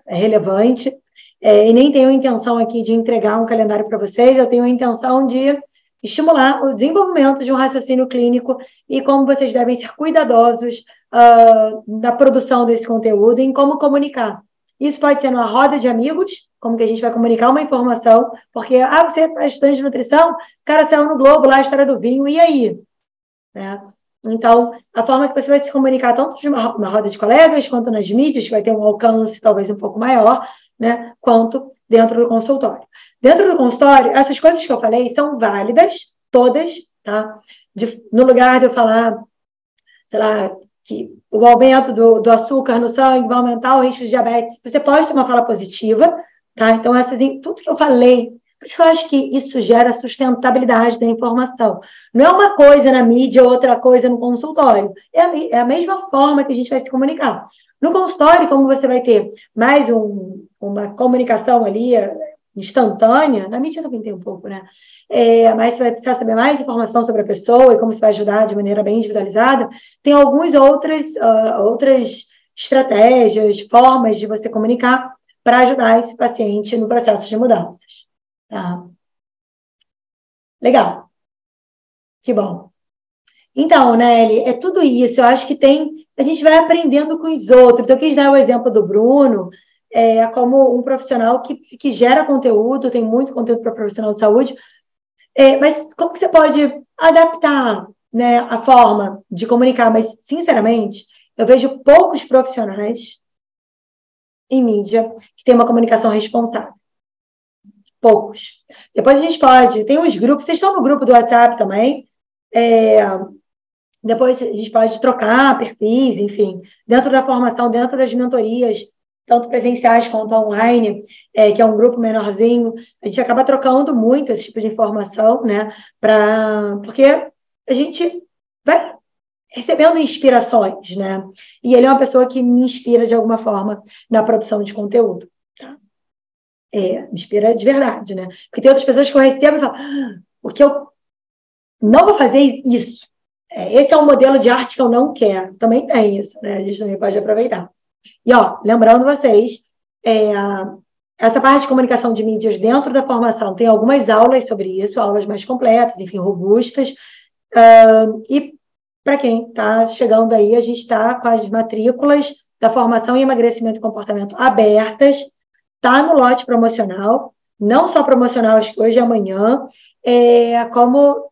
é relevante, é, e nem tenho intenção aqui de entregar um calendário para vocês, eu tenho a intenção de estimular o desenvolvimento de um raciocínio clínico e como vocês devem ser cuidadosos uh, na produção desse conteúdo, em como comunicar. Isso pode ser numa roda de amigos, como que a gente vai comunicar uma informação, porque, ah, você é estudante de nutrição, o cara saiu no Globo lá, a história do vinho, e aí? Né? Então, a forma que você vai se comunicar, tanto de uma, uma roda de colegas, quanto nas mídias, que vai ter um alcance talvez um pouco maior, né, quanto dentro do consultório. Dentro do consultório, essas coisas que eu falei são válidas, todas, tá? De, no lugar de eu falar, sei lá, que o aumento do, do açúcar no sangue vai aumentar o risco de diabetes, você pode ter uma fala positiva, tá? Então, essas, tudo que eu falei, por isso eu acho que isso gera sustentabilidade da informação. Não é uma coisa na mídia, outra coisa no consultório. É a, é a mesma forma que a gente vai se comunicar. No consultório, como você vai ter mais um, uma comunicação ali é, instantânea, na mídia também tem um pouco, né? É, mas você vai precisar saber mais informação sobre a pessoa e como você vai ajudar de maneira bem individualizada. Tem algumas outras, uh, outras estratégias, formas de você comunicar para ajudar esse paciente no processo de mudanças. Tá? Legal. Que bom. Então, Nelly, é tudo isso. Eu acho que tem a gente vai aprendendo com os outros. Eu quis dar o exemplo do Bruno, é, como um profissional que, que gera conteúdo, tem muito conteúdo para profissional de saúde, é, mas como que você pode adaptar né, a forma de comunicar? Mas, sinceramente, eu vejo poucos profissionais em mídia que têm uma comunicação responsável. Poucos. Depois a gente pode, tem uns grupos, vocês estão no grupo do WhatsApp também, é, depois a gente pode trocar perfis, enfim, dentro da formação, dentro das mentorias, tanto presenciais quanto online, é, que é um grupo menorzinho, a gente acaba trocando muito esse tipo de informação, né? Pra, porque a gente vai recebendo inspirações, né? E ele é uma pessoa que me inspira de alguma forma na produção de conteúdo. Tá? É, me inspira de verdade, né? Porque tem outras pessoas que recebo e falam, ah, porque eu não vou fazer isso. É, esse é um modelo de arte que eu não quero. Também tem isso, né? A gente também pode aproveitar. E, ó, lembrando vocês, é, essa parte de comunicação de mídias dentro da formação tem algumas aulas sobre isso, aulas mais completas, enfim, robustas. Uh, e para quem está chegando aí, a gente está com as matrículas da formação em emagrecimento e comportamento abertas, está no lote promocional, não só promocional hoje e amanhã, é, como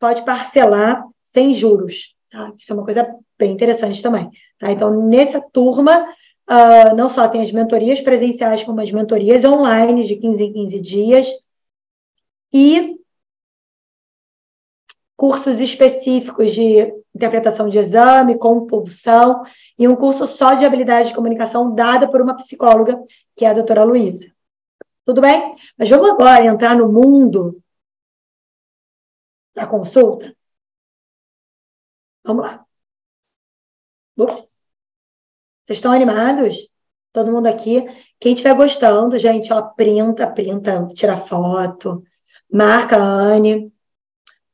pode parcelar sem juros. Tá? Isso é uma coisa bem interessante também. Tá? Então, nessa turma, uh, não só tem as mentorias presenciais, como as mentorias online de 15 em 15 dias, e cursos específicos de interpretação de exame, compulsão, e um curso só de habilidade de comunicação dada por uma psicóloga, que é a doutora Luísa. Tudo bem? Mas vamos agora entrar no mundo da consulta? Vamos lá. Ups. Vocês estão animados? Todo mundo aqui. Quem estiver gostando, gente, ó, printa, printa, tira foto, marca a Anne,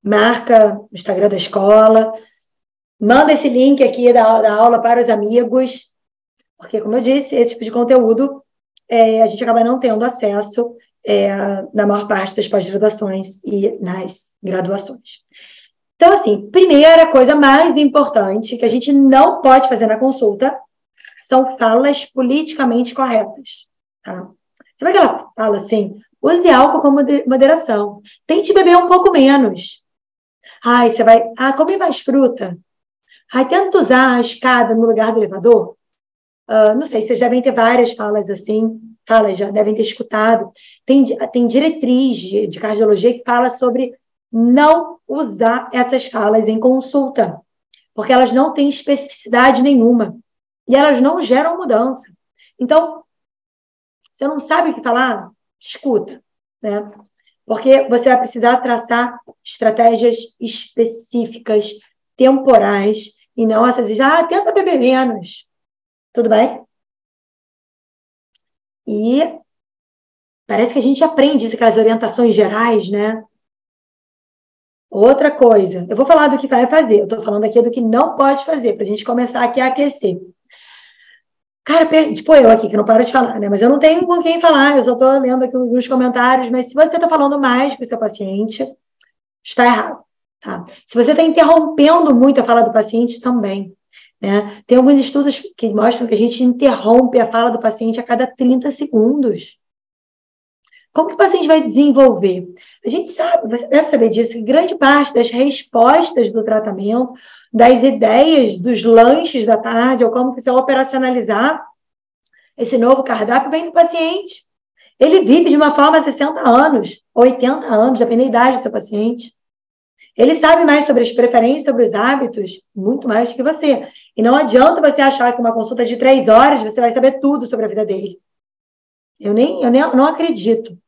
marca o Instagram da escola, manda esse link aqui da, da aula para os amigos, porque, como eu disse, esse tipo de conteúdo é, a gente acaba não tendo acesso é, na maior parte das pós-graduações e nas graduações. Então, assim, primeira coisa mais importante que a gente não pode fazer na consulta são falas politicamente corretas. Tá? Você vai que ela fala assim, use álcool com moderação. Tente beber um pouco menos. Ai, você vai, ah, come mais fruta. Ai, tenta usar a escada no lugar do elevador. Uh, não sei, vocês devem ter várias falas assim, falas, já devem ter escutado. Tem, tem diretriz de, de cardiologia que fala sobre não usar essas falas em consulta, porque elas não têm especificidade nenhuma e elas não geram mudança. Então, você não sabe o que falar? Escuta. né? Porque você vai precisar traçar estratégias específicas, temporais, e não essas, ah, tenta beber menos. Tudo bem? E parece que a gente aprende isso, aquelas orientações gerais, né? Outra coisa, eu vou falar do que vai fazer, eu estou falando aqui do que não pode fazer, para a gente começar aqui a aquecer. Cara, tipo eu aqui, que não paro de falar, né? Mas eu não tenho com quem falar, eu só estou lendo aqui alguns comentários, mas se você está falando mais com o seu paciente, está errado, tá? Se você está interrompendo muito a fala do paciente, também. Né? Tem alguns estudos que mostram que a gente interrompe a fala do paciente a cada 30 segundos. Como que o paciente vai desenvolver? A gente sabe, você deve saber disso, que grande parte das respostas do tratamento, das ideias dos lanches da tarde, ou como que você vai operacionalizar esse novo cardápio, vem do paciente. Ele vive de uma forma há 60 anos, 80 anos, dependendo da idade do seu paciente. Ele sabe mais sobre as preferências, sobre os hábitos, muito mais do que você. E não adianta você achar que uma consulta de três horas você vai saber tudo sobre a vida dele. Eu nem, eu nem não acredito.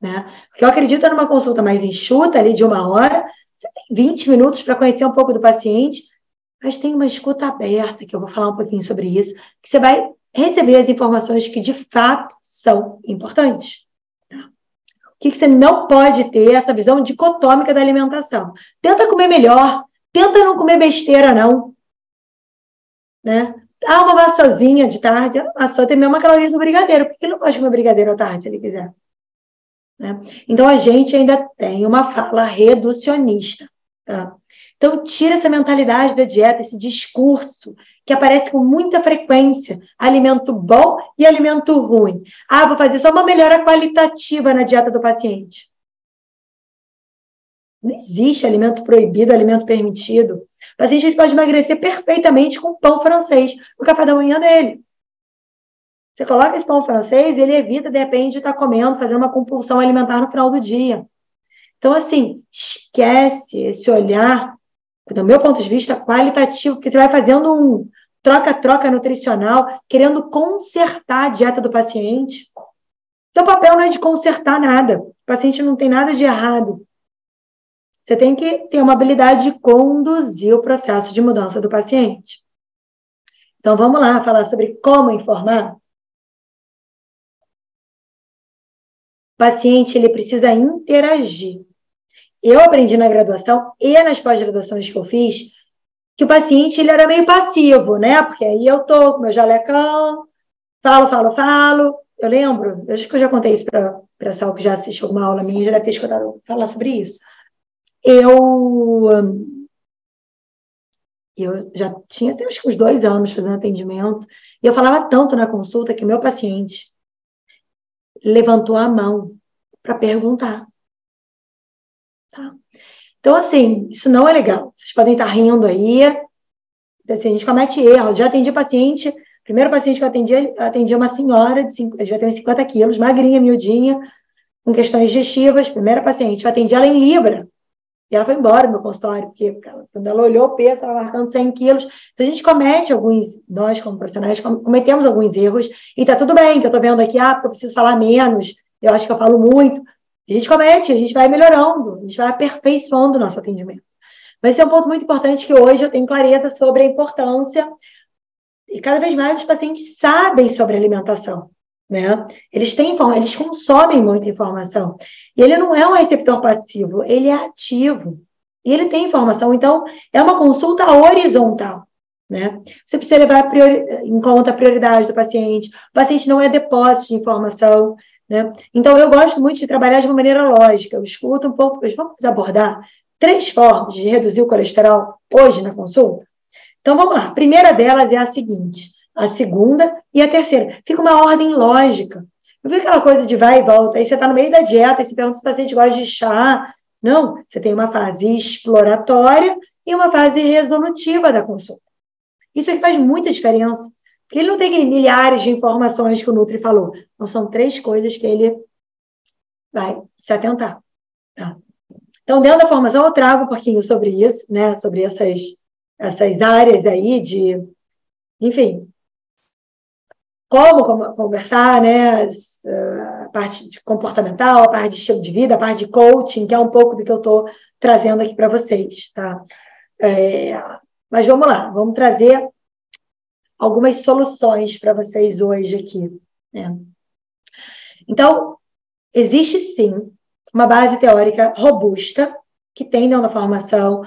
Né? Porque eu acredito numa consulta mais enxuta, ali de uma hora, você tem 20 minutos para conhecer um pouco do paciente, mas tem uma escuta aberta, que eu vou falar um pouquinho sobre isso, que você vai receber as informações que de fato são importantes. Tá? O que, que você não pode ter essa visão dicotômica da alimentação? Tenta comer melhor, tenta não comer besteira, não. Né? Ah, uma maçãzinha de tarde, a maçã tem mesmo caloria do brigadeiro. Por que ele não pode comer brigadeiro à tarde, se ele quiser? Né? Então, a gente ainda tem uma fala reducionista. Tá? Então, tira essa mentalidade da dieta, esse discurso que aparece com muita frequência: alimento bom e alimento ruim. Ah, vou fazer só uma melhora qualitativa na dieta do paciente. Não existe alimento proibido, alimento permitido. O paciente pode emagrecer perfeitamente com pão francês no café da manhã dele. Você coloca esse pão francês, ele evita, de repente, de estar comendo, fazendo uma compulsão alimentar no final do dia. Então, assim, esquece esse olhar, do meu ponto de vista, qualitativo, porque você vai fazendo um troca-troca nutricional, querendo consertar a dieta do paciente. Seu papel não é de consertar nada. O paciente não tem nada de errado. Você tem que ter uma habilidade de conduzir o processo de mudança do paciente. Então, vamos lá falar sobre como informar. paciente ele precisa interagir. Eu aprendi na graduação e nas pós-graduações que eu fiz que o paciente ele era meio passivo, né? Porque aí eu tô com meu jalecão, falo, falo, falo. Eu lembro, eu acho que eu já contei isso para o pessoal que já assistiu alguma aula minha, já deve ter escutado falar sobre isso. Eu eu já tinha até acho que uns dois anos fazendo atendimento, e eu falava tanto na consulta que meu paciente levantou a mão para perguntar. Tá? Então, assim, isso não é legal. Vocês podem estar rindo aí. Assim, a gente comete erros. Já atendi paciente, primeiro paciente que eu atendi, eu atendi uma senhora, de cinco, já tem 50 quilos, magrinha, miudinha, com questões digestivas. Primeira paciente, eu atendi ela em Libra. E ela foi embora do meu consultório, porque quando ela olhou o peso, estava marcando 100 quilos. Então, a gente comete alguns, nós como profissionais, cometemos alguns erros. E tá tudo bem, que eu estou vendo aqui, ah, porque eu preciso falar menos, eu acho que eu falo muito. A gente comete, a gente vai melhorando, a gente vai aperfeiçoando o nosso atendimento. Mas esse é um ponto muito importante que hoje eu tenho clareza sobre a importância. E cada vez mais os pacientes sabem sobre alimentação. Né? Eles têm eles consomem muita informação. E ele não é um receptor passivo, ele é ativo. E ele tem informação, então é uma consulta horizontal. Né? Você precisa levar priori... em conta a prioridade do paciente. O paciente não é depósito de informação. Né? Então, eu gosto muito de trabalhar de uma maneira lógica. Eu escuto um pouco. Vamos abordar três formas de reduzir o colesterol hoje na consulta? Então, vamos lá. A primeira delas é a seguinte: a segunda e a terceira. Fica uma ordem lógica. Não fica aquela coisa de vai e volta. Aí você está no meio da dieta e se pergunta se o paciente gosta de chá. Não, você tem uma fase exploratória e uma fase resolutiva da consulta. Isso aqui faz muita diferença. Porque ele não tem milhares de informações que o Nutri falou. Então, são três coisas que ele vai se atentar. Tá? Então, dentro da formação, eu trago um pouquinho sobre isso, né? Sobre essas, essas áreas aí de, enfim, como conversar, né? Uh, parte de comportamental, a parte de estilo de vida, a parte de coaching, que é um pouco do que eu estou trazendo aqui para vocês, tá? É, mas vamos lá, vamos trazer algumas soluções para vocês hoje aqui. Né? Então, existe sim uma base teórica robusta que tem dentro da formação,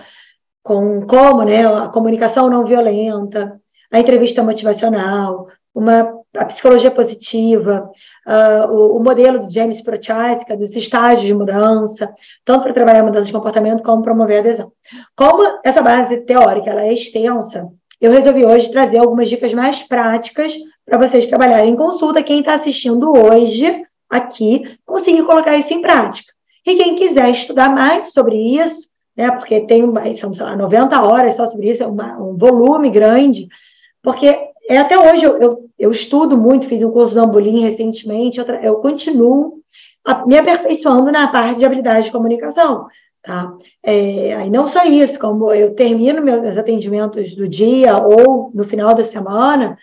com como né, a comunicação não violenta, a entrevista motivacional, uma, a psicologia positiva, uh, o, o, modelo do James Prochaska, dos estágios de mudança, tanto para trabalhar a mudança de comportamento como promover a adesão. Como essa base teórica ela é extensa, eu resolvi hoje trazer algumas dicas mais práticas para vocês trabalharem em consulta. Quem está assistindo hoje aqui, conseguir colocar isso em prática. E quem quiser estudar mais sobre isso, né, porque tem são, sei lá, 90 horas só sobre isso, é uma, um volume grande, porque é, até hoje eu, eu, eu, estudo muito, fiz um curso do Ambolim recentemente, eu, eu continuo a, me aperfeiçoando na parte de habilidade de comunicação. Tá? É, e não só isso, como eu termino meus atendimentos do dia ou no final da semana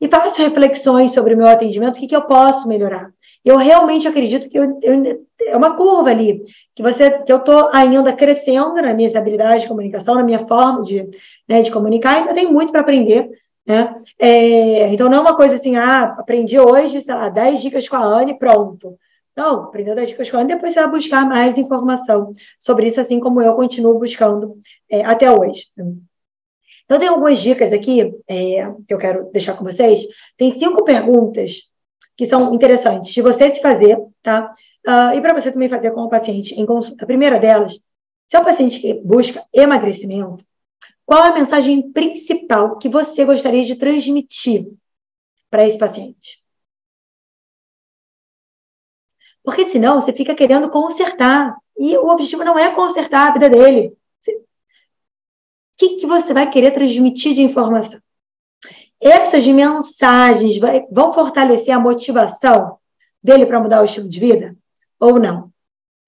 e faço reflexões sobre o meu atendimento, o que, que eu posso melhorar. Eu realmente acredito que eu, eu, é uma curva ali, que você, que eu estou ainda crescendo nas minhas habilidades de comunicação, na minha forma de, né, de comunicar, ainda tem muito para aprender. Né? É, então, não é uma coisa assim, ah, aprendi hoje, sei lá, 10 dicas com a Anne, pronto. Não, aprendeu 10 dicas com a Anne, depois você vai buscar mais informação sobre isso, assim como eu continuo buscando é, até hoje. Então, tem algumas dicas aqui é, que eu quero deixar com vocês. Tem cinco perguntas que são interessantes de você se fazer, tá? Uh, e para você também fazer com o paciente em consulta. A primeira delas, se é um paciente que busca emagrecimento, qual a mensagem principal que você gostaria de transmitir para esse paciente? Porque senão você fica querendo consertar. E o objetivo não é consertar a vida dele. O que, que você vai querer transmitir de informação? essas mensagens vai, vão fortalecer a motivação dele para mudar o estilo de vida? Ou não?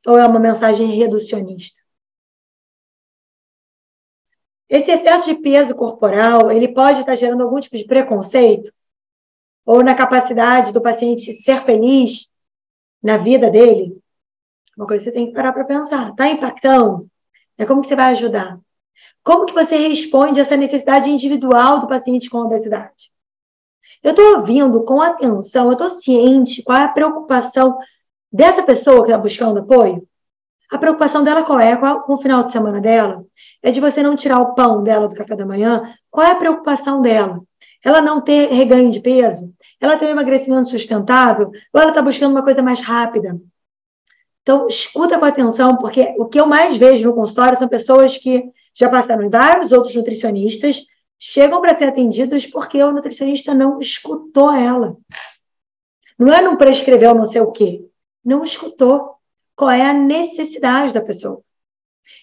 Ou é uma mensagem reducionista? Esse excesso de peso corporal, ele pode estar gerando algum tipo de preconceito? Ou na capacidade do paciente ser feliz na vida dele? Uma coisa que você tem que parar para pensar. Está impactando? É como que você vai ajudar? Como que você responde essa necessidade individual do paciente com obesidade? Eu estou ouvindo com atenção, eu estou ciente qual é a preocupação dessa pessoa que está buscando apoio? A preocupação dela qual é? Qual com o final de semana dela? É de você não tirar o pão dela do café da manhã? Qual é a preocupação dela? Ela não ter reganho de peso? Ela tem um emagrecimento sustentável? Ou ela está buscando uma coisa mais rápida? Então, escuta com atenção, porque o que eu mais vejo no consultório são pessoas que já passaram em vários outros nutricionistas, chegam para ser atendidos porque o nutricionista não escutou ela. Não é não prescreveu não sei o quê. Não escutou qual é a necessidade da pessoa.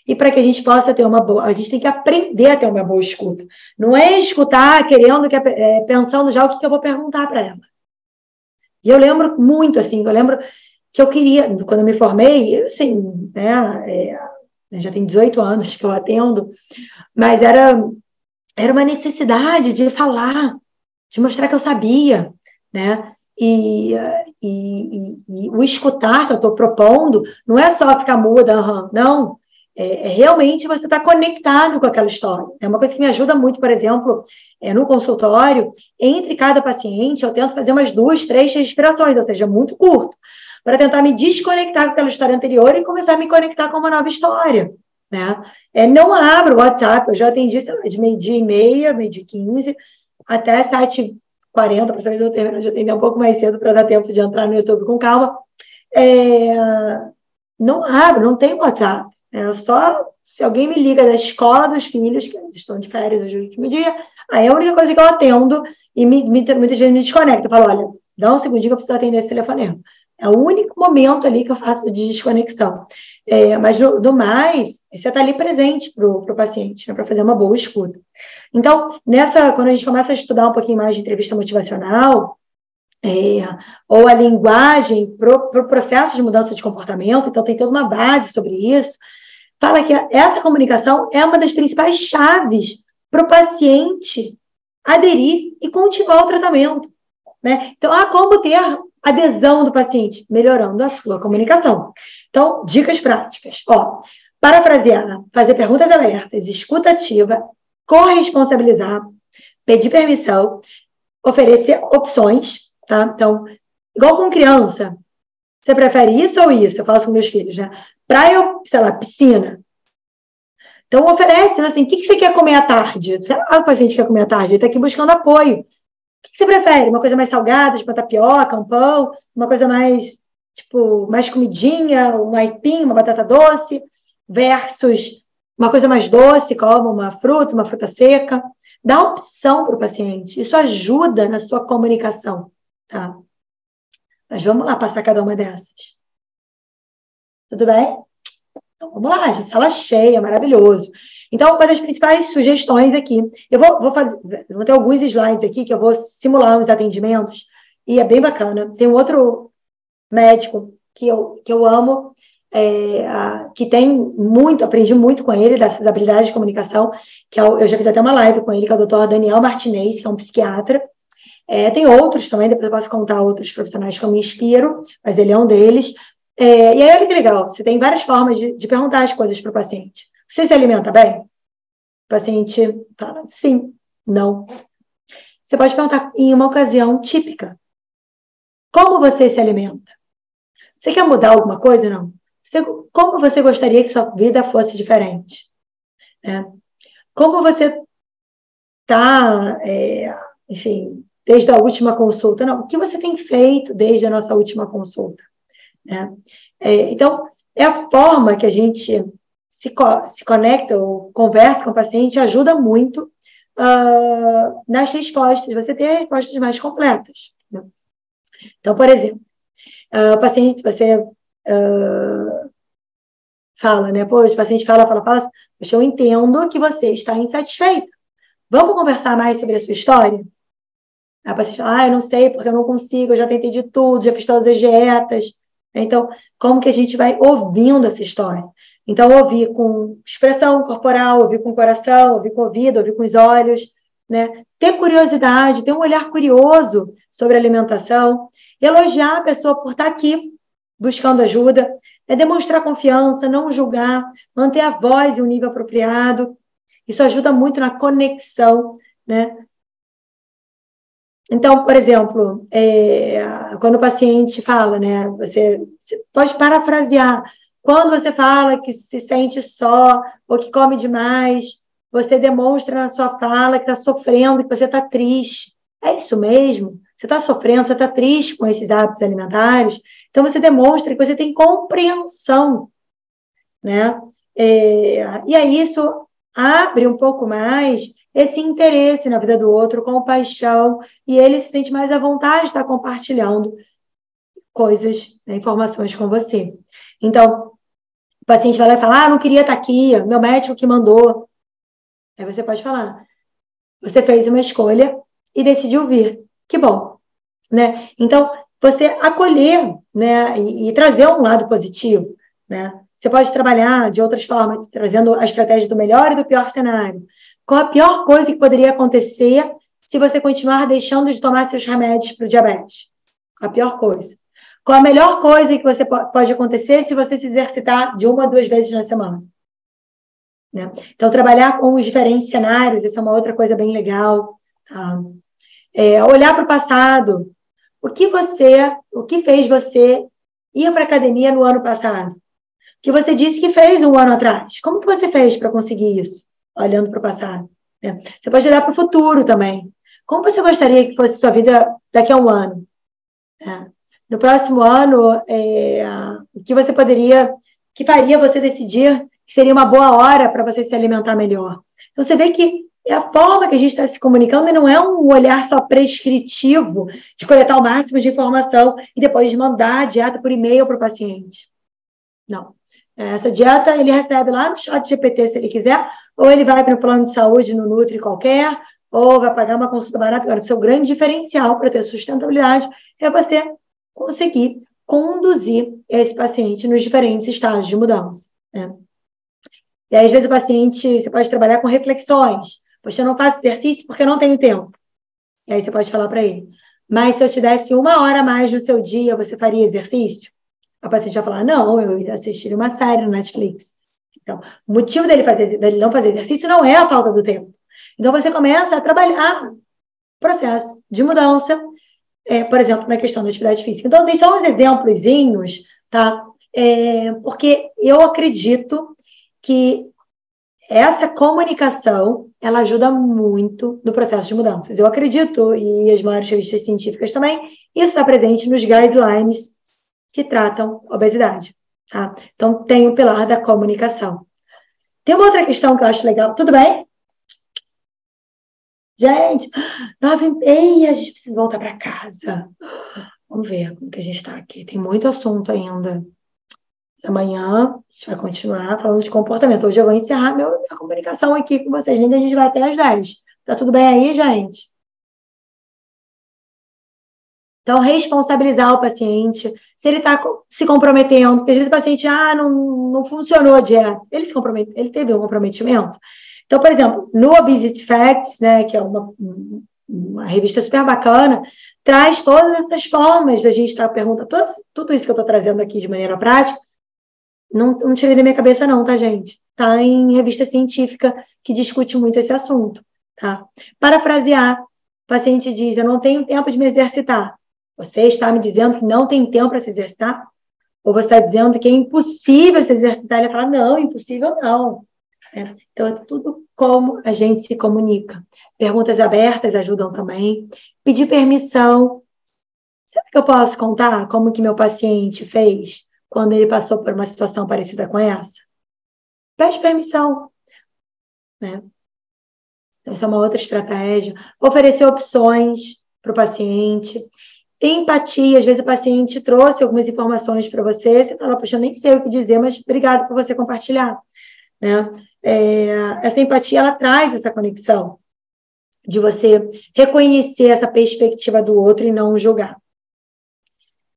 E para que a gente possa ter uma boa, a gente tem que aprender a ter uma boa escuta. Não é escutar querendo, é, pensando já o que, que eu vou perguntar para ela. E eu lembro muito, assim, eu lembro que eu queria, quando eu me formei, assim, né, é, já tem 18 anos que eu atendo, mas era, era uma necessidade de falar, de mostrar que eu sabia, né? E, e, e, o escutar que eu estou propondo não é só ficar muda, uhum, não. É, é realmente você estar tá conectado com aquela história. É uma coisa que me ajuda muito, por exemplo, é, no consultório, entre cada paciente, eu tento fazer umas duas, três respirações, ou seja, muito curto para tentar me desconectar com aquela história anterior e começar a me conectar com uma nova história. Né? É, não abro o WhatsApp, eu já atendi sei lá, de meio-dia e meia, meio-dia e quinze, até sete quarenta, para saber se eu termino de atender um pouco mais cedo para dar tempo de entrar no YouTube com calma. É, não abro, não tenho WhatsApp. É só se alguém me liga da escola dos filhos, que estão de férias hoje no último dia, aí é a única coisa que eu atendo e me, me, muitas vezes me desconecto. Eu falo, olha, dá um segundinho que eu preciso atender esse telefonema. É o único momento ali que eu faço de desconexão. É, mas, do, mais, você está ali presente para o paciente, né, para fazer uma boa escuta. Então, nessa, quando a gente começa a estudar um pouquinho mais de entrevista motivacional, é, ou a linguagem para o pro processo de mudança de comportamento, então tem toda uma base sobre isso, fala que essa comunicação é uma das principais chaves para o paciente aderir e continuar o tratamento. Né? Então, ah, como ter adesão do paciente, melhorando a sua comunicação. Então, dicas práticas. Ó, parafrasear, fazer perguntas abertas, escuta ativa, corresponsabilizar, pedir permissão, oferecer opções, tá? Então, igual com criança, você prefere isso ou isso? Eu falo com meus filhos, né? Praia ou, sei lá, piscina? Então, oferece, né, assim, o que, você quer comer à tarde? O paciente quer comer à tarde, ele está aqui buscando apoio. O que, você prefere? Uma coisa mais salgada, tipo uma tapioca, um pão? Uma coisa mais, tipo, mais comidinha, um aipim, uma batata doce? Versus uma coisa mais doce, como uma fruta, uma fruta seca. Dá opção para o paciente. Isso ajuda na sua comunicação, tá? Mas vamos lá passar cada uma dessas. Tudo bem? Então, vamos lá, gente. Sala cheia, maravilhoso. Então, uma das principais sugestões aqui, eu vou, vou fazer, vou ter alguns slides aqui que eu vou simular os atendimentos, e é bem bacana. Tem um outro médico que eu, que eu amo, é, a, que tem muito, aprendi muito com ele dessas habilidades de comunicação, que é eu já fiz até uma live com ele, que é o doutor Daniel Martinez, que é um psiquiatra. É, tem outros também, depois eu posso contar outros profissionais que eu me inspiro, mas ele é um deles. É, e aí, olha que legal, você tem várias formas de, de perguntar as coisas para o paciente. Você se alimenta bem? O paciente fala sim, não. Você pode perguntar em uma ocasião típica. Como você se alimenta? Você quer mudar alguma coisa? Não. Você, como você gostaria que sua vida fosse diferente? É. Como você está, é, enfim, desde a última consulta? Não, o que você tem feito desde a nossa última consulta? É. É, então, é a forma que a gente se, co se conecta ou conversa com o paciente ajuda muito uh, nas respostas, você ter respostas mais completas. Né? Então, por exemplo, uh, o paciente, você uh, fala, né? Pô, o paciente fala, fala, fala, poxa, eu entendo que você está insatisfeito. Vamos conversar mais sobre a sua história? A paciente fala, ah, eu não sei, porque eu não consigo, eu já tentei de tudo, já fiz todas as dietas. Então, como que a gente vai ouvindo essa história? Então, ouvir com expressão corporal, ouvir com o coração, ouvir com o ouvido, ouvir com os olhos, né? Ter curiosidade, ter um olhar curioso sobre alimentação, elogiar a pessoa por estar aqui buscando ajuda, é demonstrar confiança, não julgar, manter a voz em um nível apropriado. Isso ajuda muito na conexão, né? Então, por exemplo, é, quando o paciente fala, né, você, você, pode parafrasear. Quando você fala que se sente só ou que come demais, você demonstra na sua fala que está sofrendo, que você está triste. É isso mesmo? Você está sofrendo, você está triste com esses hábitos alimentares. Então, você demonstra que você tem compreensão, né? É, e aí isso abre um pouco mais esse interesse na vida do outro, compaixão, e ele se sente mais à vontade de estar compartilhando coisas, né, informações com você. Então, o paciente vai lá e fala: Ah, não queria estar aqui, meu médico que mandou. Aí você pode falar: Você fez uma escolha e decidiu vir. Que bom. Né? Então, você acolher né, e, e trazer um lado positivo. Né? Você pode trabalhar de outras formas, trazendo a estratégia do melhor e do pior cenário. Qual a pior coisa que poderia acontecer se você continuar deixando de tomar seus remédios para o diabetes? A pior coisa. Qual a melhor coisa que você pode acontecer se você se exercitar de uma a duas vezes na semana? Né? Então, trabalhar com os diferentes cenários, isso é uma outra coisa bem legal. Tá? É, olhar para o passado. O que você, o que fez você ir para a academia no ano passado? O que você disse que fez um ano atrás? Como que você fez para conseguir isso? olhando para o passado. Né? Você pode olhar para o futuro também. Como você gostaria que fosse sua vida daqui a um ano? É. No próximo ano, é, o que você poderia, que faria você decidir que seria uma boa hora para você se alimentar melhor? Então, você vê que é a forma que a gente está se comunicando não é um olhar só prescritivo de coletar o máximo de informação e depois mandar a dieta por e-mail para o paciente. Não. Essa dieta ele recebe lá no chat GPT se ele quiser, ou ele vai para o plano de saúde no Nutri qualquer, ou vai pagar uma consulta barata. Agora, o seu grande diferencial para ter sustentabilidade é você conseguir conduzir esse paciente nos diferentes estágios de mudança. Né? E aí, às vezes, o paciente, você pode trabalhar com reflexões. Poxa, eu não faço exercício porque eu não tenho tempo. E aí você pode falar para ele: mas se eu te desse uma hora a mais no seu dia, você faria exercício? A paciente vai falar, não, eu iria assistir uma série no Netflix. Então, o motivo dele, fazer, dele não fazer exercício não é a falta do tempo. Então, você começa a trabalhar processo de mudança, é, por exemplo, na questão da atividade física. Então, tem só uns exemplos, tá? É, porque eu acredito que essa comunicação ela ajuda muito no processo de mudanças. Eu acredito, e as maiores revistas científicas também, isso está presente nos guidelines que tratam obesidade. Tá? Então, tem o pilar da comunicação. Tem uma outra questão que eu acho legal. Tudo bem? Gente, nove e meia, a gente precisa voltar para casa. Vamos ver como que a gente está aqui. Tem muito assunto ainda. Mas amanhã a gente vai continuar falando de comportamento. Hoje eu vou encerrar meu, minha comunicação aqui com vocês, que a gente vai até às 10. Tá tudo bem aí, gente? Então, responsabilizar o paciente, se ele está se comprometendo, porque às vezes o paciente, ah, não, não funcionou a dieta. Ele se compromete, ele teve um comprometimento. Então, por exemplo, no Obesity Facts, né, que é uma, uma revista super bacana, traz todas essas formas da gente estar perguntando, tudo, isso que eu estou trazendo aqui de maneira prática, não, não tirei da minha cabeça não, tá, gente? Tá em revista científica que discute muito esse assunto, tá? Parafrasear, o paciente diz, eu não tenho tempo de me exercitar. Você está me dizendo que não tem tempo para se exercitar? Ou você está dizendo que é impossível se exercitar? Ele fala, não, impossível não. É, então, é tudo como a gente se comunica. Perguntas abertas ajudam também. Pedir permissão. Será que eu posso contar como que meu paciente fez quando ele passou por uma situação parecida com essa? Pede permissão. Né? Então, é uma outra estratégia. Oferecer opções para o paciente. Empatia, às vezes o paciente trouxe algumas informações para você, você fala, poxa, eu nem sei o que dizer, mas obrigado por você compartilhar. Né? É, essa empatia, ela traz essa conexão de você reconhecer essa perspectiva do outro e não julgar.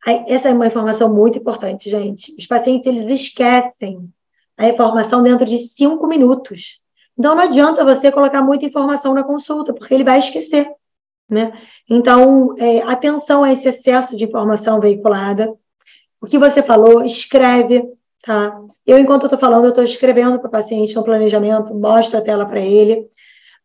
Essa é uma informação muito importante, gente. Os pacientes, eles esquecem a informação dentro de cinco minutos. Então, não adianta você colocar muita informação na consulta, porque ele vai esquecer, né? Então, é, atenção a esse excesso de informação veiculada. O que você falou, escreve, tá? Eu, enquanto eu estou falando, eu estou escrevendo para o paciente no planejamento, mostro a tela para ele.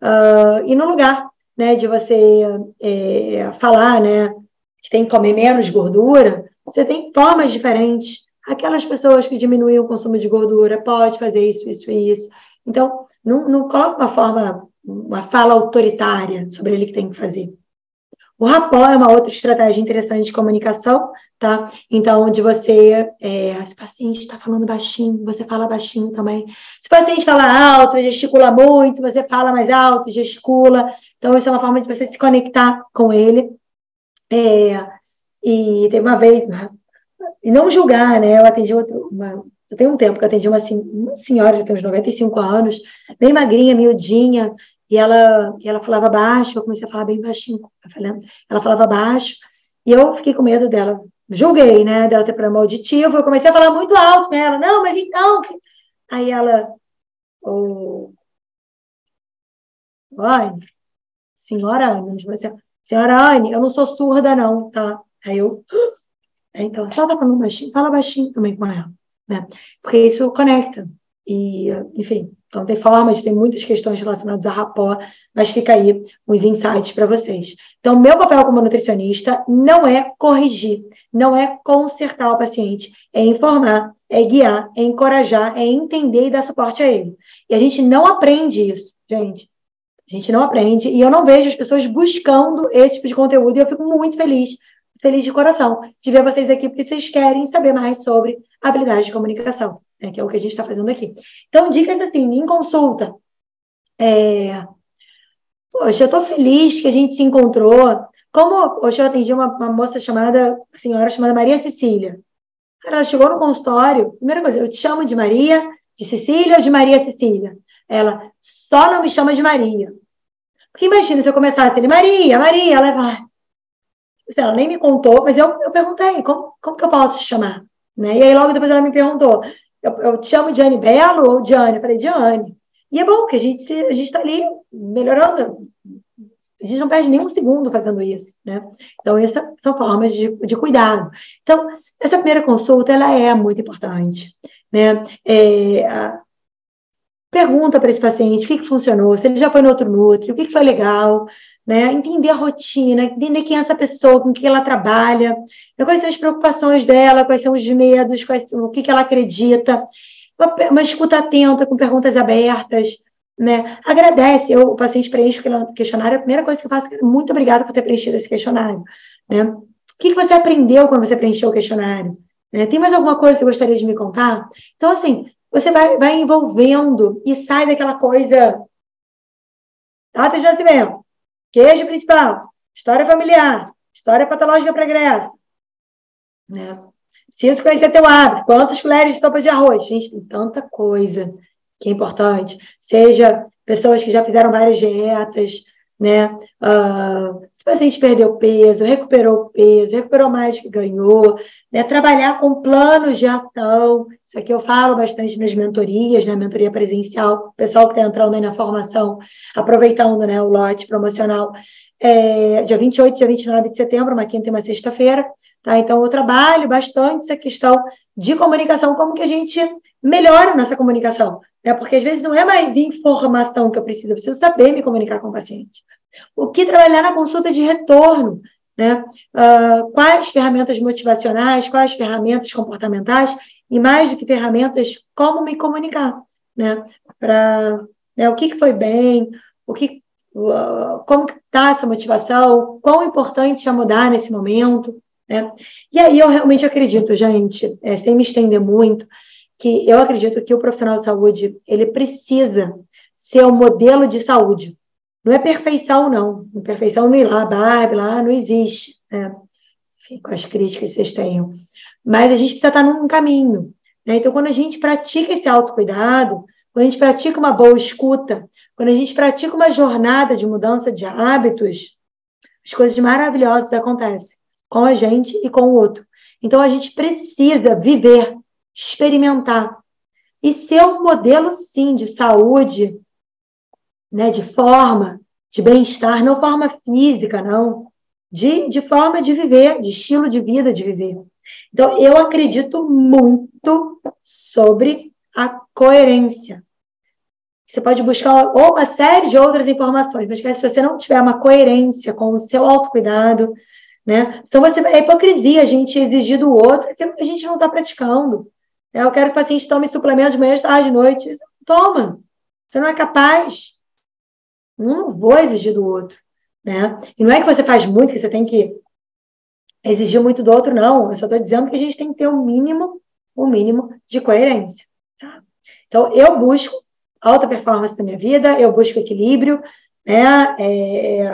Uh, e no lugar, né, de você é, falar, né, que tem que comer menos gordura, você tem formas diferentes. Aquelas pessoas que diminuem o consumo de gordura, pode fazer isso, isso e isso. Então, não, não coloca uma forma, uma fala autoritária sobre ele que tem que fazer. O rapó é uma outra estratégia interessante de comunicação, tá? Então, onde você, é, se o paciente está falando baixinho, você fala baixinho também. Se o paciente fala alto, gesticula muito, você fala mais alto, gesticula. Então, isso é uma forma de você se conectar com ele. É, e tem uma vez, e não julgar, né? Eu atendi outro, uma, eu tenho um tempo que eu atendi uma, uma senhora, tem uns 95 anos, bem magrinha, miudinha, e ela, e ela falava baixo, eu comecei a falar bem baixinho, ela falava baixo, e eu fiquei com medo dela, julguei, né, dela ter problema auditivo, eu comecei a falar muito alto com ela, não, mas então, aí ela, oh, Anne, senhora Anne, você, senhora Anne, eu não sou surda não, tá, aí eu, então, fala baixinho, fala baixinho também com ela, né, porque isso conecta, e, enfim, então, tem formas, tem muitas questões relacionadas a rapó, mas fica aí os insights para vocês. Então, meu papel como nutricionista não é corrigir, não é consertar o paciente, é informar, é guiar, é encorajar, é entender e dar suporte a ele. E a gente não aprende isso, gente. A gente não aprende, e eu não vejo as pessoas buscando esse tipo de conteúdo, e eu fico muito feliz, feliz de coração, de ver vocês aqui, porque vocês querem saber mais sobre habilidade de comunicação né, que é o que a gente está fazendo aqui. Então, dicas assim, em consulta. É... Poxa, eu estou feliz que a gente se encontrou. Como hoje eu atendi uma, uma moça chamada, uma senhora chamada Maria Cecília. Ela chegou no consultório, primeira coisa, eu te chamo de Maria, de Cecília ou de Maria Cecília? Ela, só não me chama de Maria. Porque imagina se eu começasse ele, Maria, Maria, ela vai. Ela nem me contou, mas eu, eu perguntei, como, como que eu posso chamar? Né? E aí logo depois ela me perguntou, eu, eu te chamo Diane Belo ou Diane? Eu falei, Diane. E é bom que a gente a gente está ali melhorando, A gente não perde nenhum segundo fazendo isso, né? Então, essas são formas de, de cuidado. Então, essa primeira consulta, ela é muito importante, né? É, a, pergunta para esse paciente o que, que funcionou, se ele já foi no outro Nutri, o que, que foi legal, né? Entender a rotina, entender quem é essa pessoa, com que ela trabalha, quais são as preocupações dela, quais são os medos, quais, o que, que ela acredita. Uma, uma escuta atenta, com perguntas abertas, né? Agradece, eu, o paciente preenche o questionário, a primeira coisa que eu faço é muito obrigada por ter preenchido esse questionário, né? O que, que você aprendeu quando você preencheu o questionário? Né? Tem mais alguma coisa que você gostaria de me contar? Então, assim, você vai, vai envolvendo e sai daquela coisa. Data de nascimento, queijo principal, história familiar, história patológica pregressa. Né? Preciso conhecer teu hábito. Quantas colheres de sopa de arroz? Gente, tem tanta coisa que é importante. Seja pessoas que já fizeram várias dietas, né? Uh, se o paciente perdeu peso, recuperou peso, recuperou mais que ganhou, né? Trabalhar com planos de ação. Isso aqui eu falo bastante nas mentorias, na né? mentoria presencial, pessoal que está entrando aí na formação, aproveitando né, o lote promocional. É, dia 28, dia 29 de setembro, uma quinta e uma sexta-feira. Tá? Então, eu trabalho bastante essa questão de comunicação, como que a gente melhora a nossa comunicação. Né? Porque às vezes não é mais informação que eu preciso, eu preciso saber me comunicar com o paciente. O que trabalhar na consulta de retorno? Né? Uh, quais ferramentas motivacionais, quais ferramentas comportamentais, e mais do que ferramentas, como me comunicar. Né? Para né, o que, que foi bem, o que, uh, como está essa motivação, quão importante é mudar nesse momento. Né? E aí eu realmente acredito, gente, é, sem me estender muito, que eu acredito que o profissional de saúde ele precisa ser um modelo de saúde. Não é perfeição, não. Perfeição não ir lá, Barbie, lá não existe. Né? Enfim, com as críticas que vocês tenham. Mas a gente precisa estar num caminho. Né? Então, quando a gente pratica esse autocuidado, quando a gente pratica uma boa escuta, quando a gente pratica uma jornada de mudança de hábitos, as coisas maravilhosas acontecem com a gente e com o outro. Então, a gente precisa viver, experimentar e ser um modelo, sim, de saúde, né, de forma, de bem-estar, não forma física, não, de, de forma de viver, de estilo de vida de viver. Então, eu acredito muito sobre a coerência. Você pode buscar uma série de outras informações, mas se você não tiver uma coerência com o seu autocuidado, né? Então, você, é hipocrisia a gente exigir do outro que a gente não está praticando. É, eu quero que o paciente tome suplementos de manhã, tarde, de noite. Toma. Você não é capaz. Não vou exigir do outro. Né? E não é que você faz muito, que você tem que exigir muito do outro, não. Eu só estou dizendo que a gente tem que ter um mínimo, um mínimo de coerência. Tá? Então, eu busco alta performance na minha vida, eu busco equilíbrio, né? É, é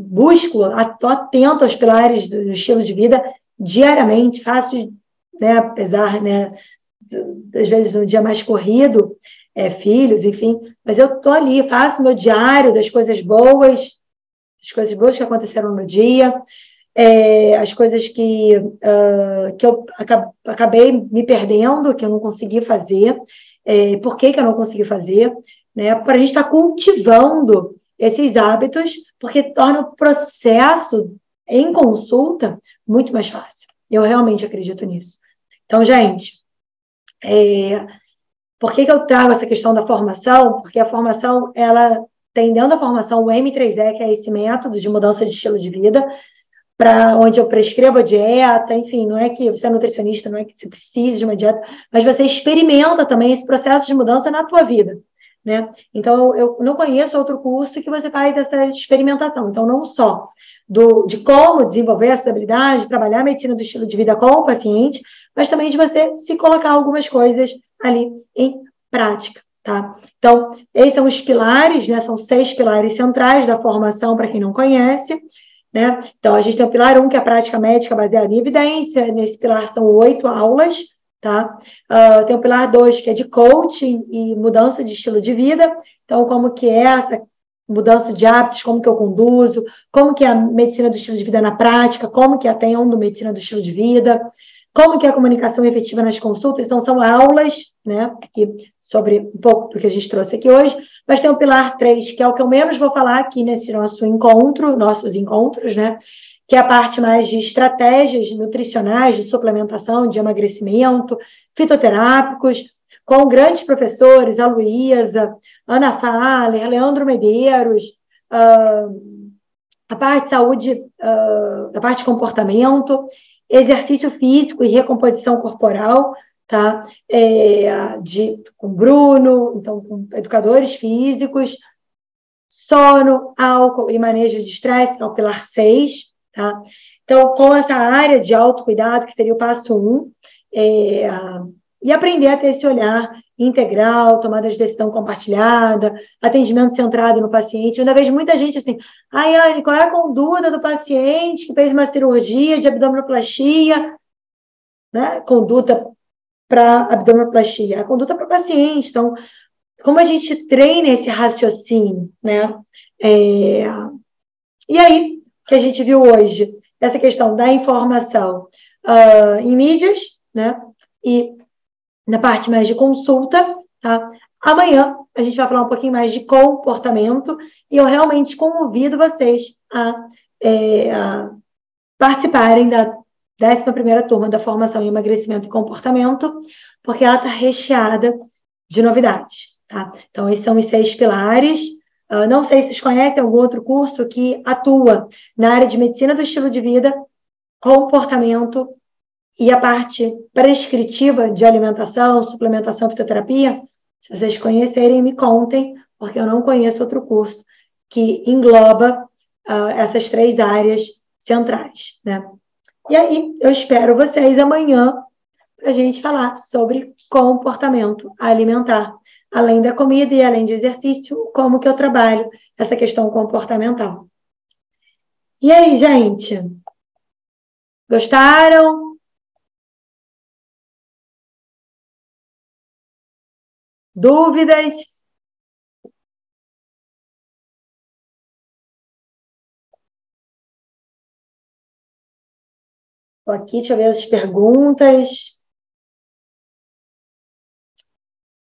busco, estou atento aos pilares do, do, estilo de vida diariamente, faço, né, apesar, né, às vezes um dia mais corrido, é, filhos, enfim, mas eu estou ali, faço meu diário das coisas boas, as coisas boas que aconteceram no dia, é, as coisas que, uh, que eu acabei me perdendo, que eu não consegui fazer, é, por que, que eu não consegui fazer, né, para a gente estar tá cultivando esses hábitos, porque torna o processo em consulta muito mais fácil. Eu realmente acredito nisso. Então, gente, é, por que, que eu trago essa questão da formação? Porque a formação, ela tem dentro da formação o M3E, que é esse método de mudança de estilo de vida, para onde eu prescrevo a dieta, enfim, não é que você é nutricionista, não é que você precise de uma dieta, mas você experimenta também esse processo de mudança na tua vida. Né? Então, eu não conheço outro curso que você faz essa experimentação. Então, não só do, de como desenvolver essa habilidade, trabalhar a medicina do estilo de vida com o paciente, mas também de você se colocar algumas coisas ali em prática. Tá? Então, esses são os pilares, né? São seis pilares centrais da formação, para quem não conhece. Né? Então, a gente tem o pilar 1, um, que é a prática médica baseada em evidência. Nesse pilar são oito aulas, tá? Uh, tem o pilar 2, que é de coaching e mudança de estilo de vida. Então, como que é essa mudança de hábitos, como que eu conduzo, como que é a medicina do estilo de vida na prática, como que atendo medicina do estilo de vida. como que é a comunicação efetiva nas consultas, então são aulas, né, aqui sobre um pouco do que a gente trouxe aqui hoje, mas tem o pilar 3, que é o que eu menos vou falar aqui nesse nosso encontro, nossos encontros, né, que é a parte mais de estratégias nutricionais, de suplementação, de emagrecimento, fitoterápicos, com grandes professores, a Luísa, Ana Faller, Leandro Medeiros, uh, a parte de saúde, uh, a parte de comportamento, exercício físico e recomposição corporal, tá? É, de, com Bruno, então, com educadores físicos, sono, álcool e manejo de estresse, que é o pilar 6, tá? Então, com essa área de autocuidado, que seria o passo 1, um, é, e aprender a ter esse olhar integral, tomada de decisão compartilhada, atendimento centrado no paciente. Eu ainda vejo muita gente assim, ai, Anne, qual é a conduta do paciente que fez uma cirurgia de abdominoplastia? Né? Conduta para abdominoplastia, a conduta para o paciente. Então, como a gente treina esse raciocínio, né? É... E aí, que a gente viu hoje, essa questão da informação uh, em mídias, né? E na parte mais de consulta, tá? Amanhã a gente vai falar um pouquinho mais de comportamento e eu realmente convido vocês a, é, a participarem da 11 turma da formação em emagrecimento e comportamento, porque ela está recheada de novidades. Tá? Então, esses são os seis pilares. Uh, não sei se vocês conhecem algum outro curso que atua na área de medicina do estilo de vida, comportamento e a parte prescritiva de alimentação, suplementação, fitoterapia, se vocês conhecerem, me contem, porque eu não conheço outro curso que engloba uh, essas três áreas centrais, né? E aí, eu espero vocês amanhã para a gente falar sobre comportamento alimentar, além da comida e além de exercício, como que eu trabalho essa questão comportamental. E aí, gente? Gostaram? Dúvidas? Estou aqui, deixa eu ver as perguntas.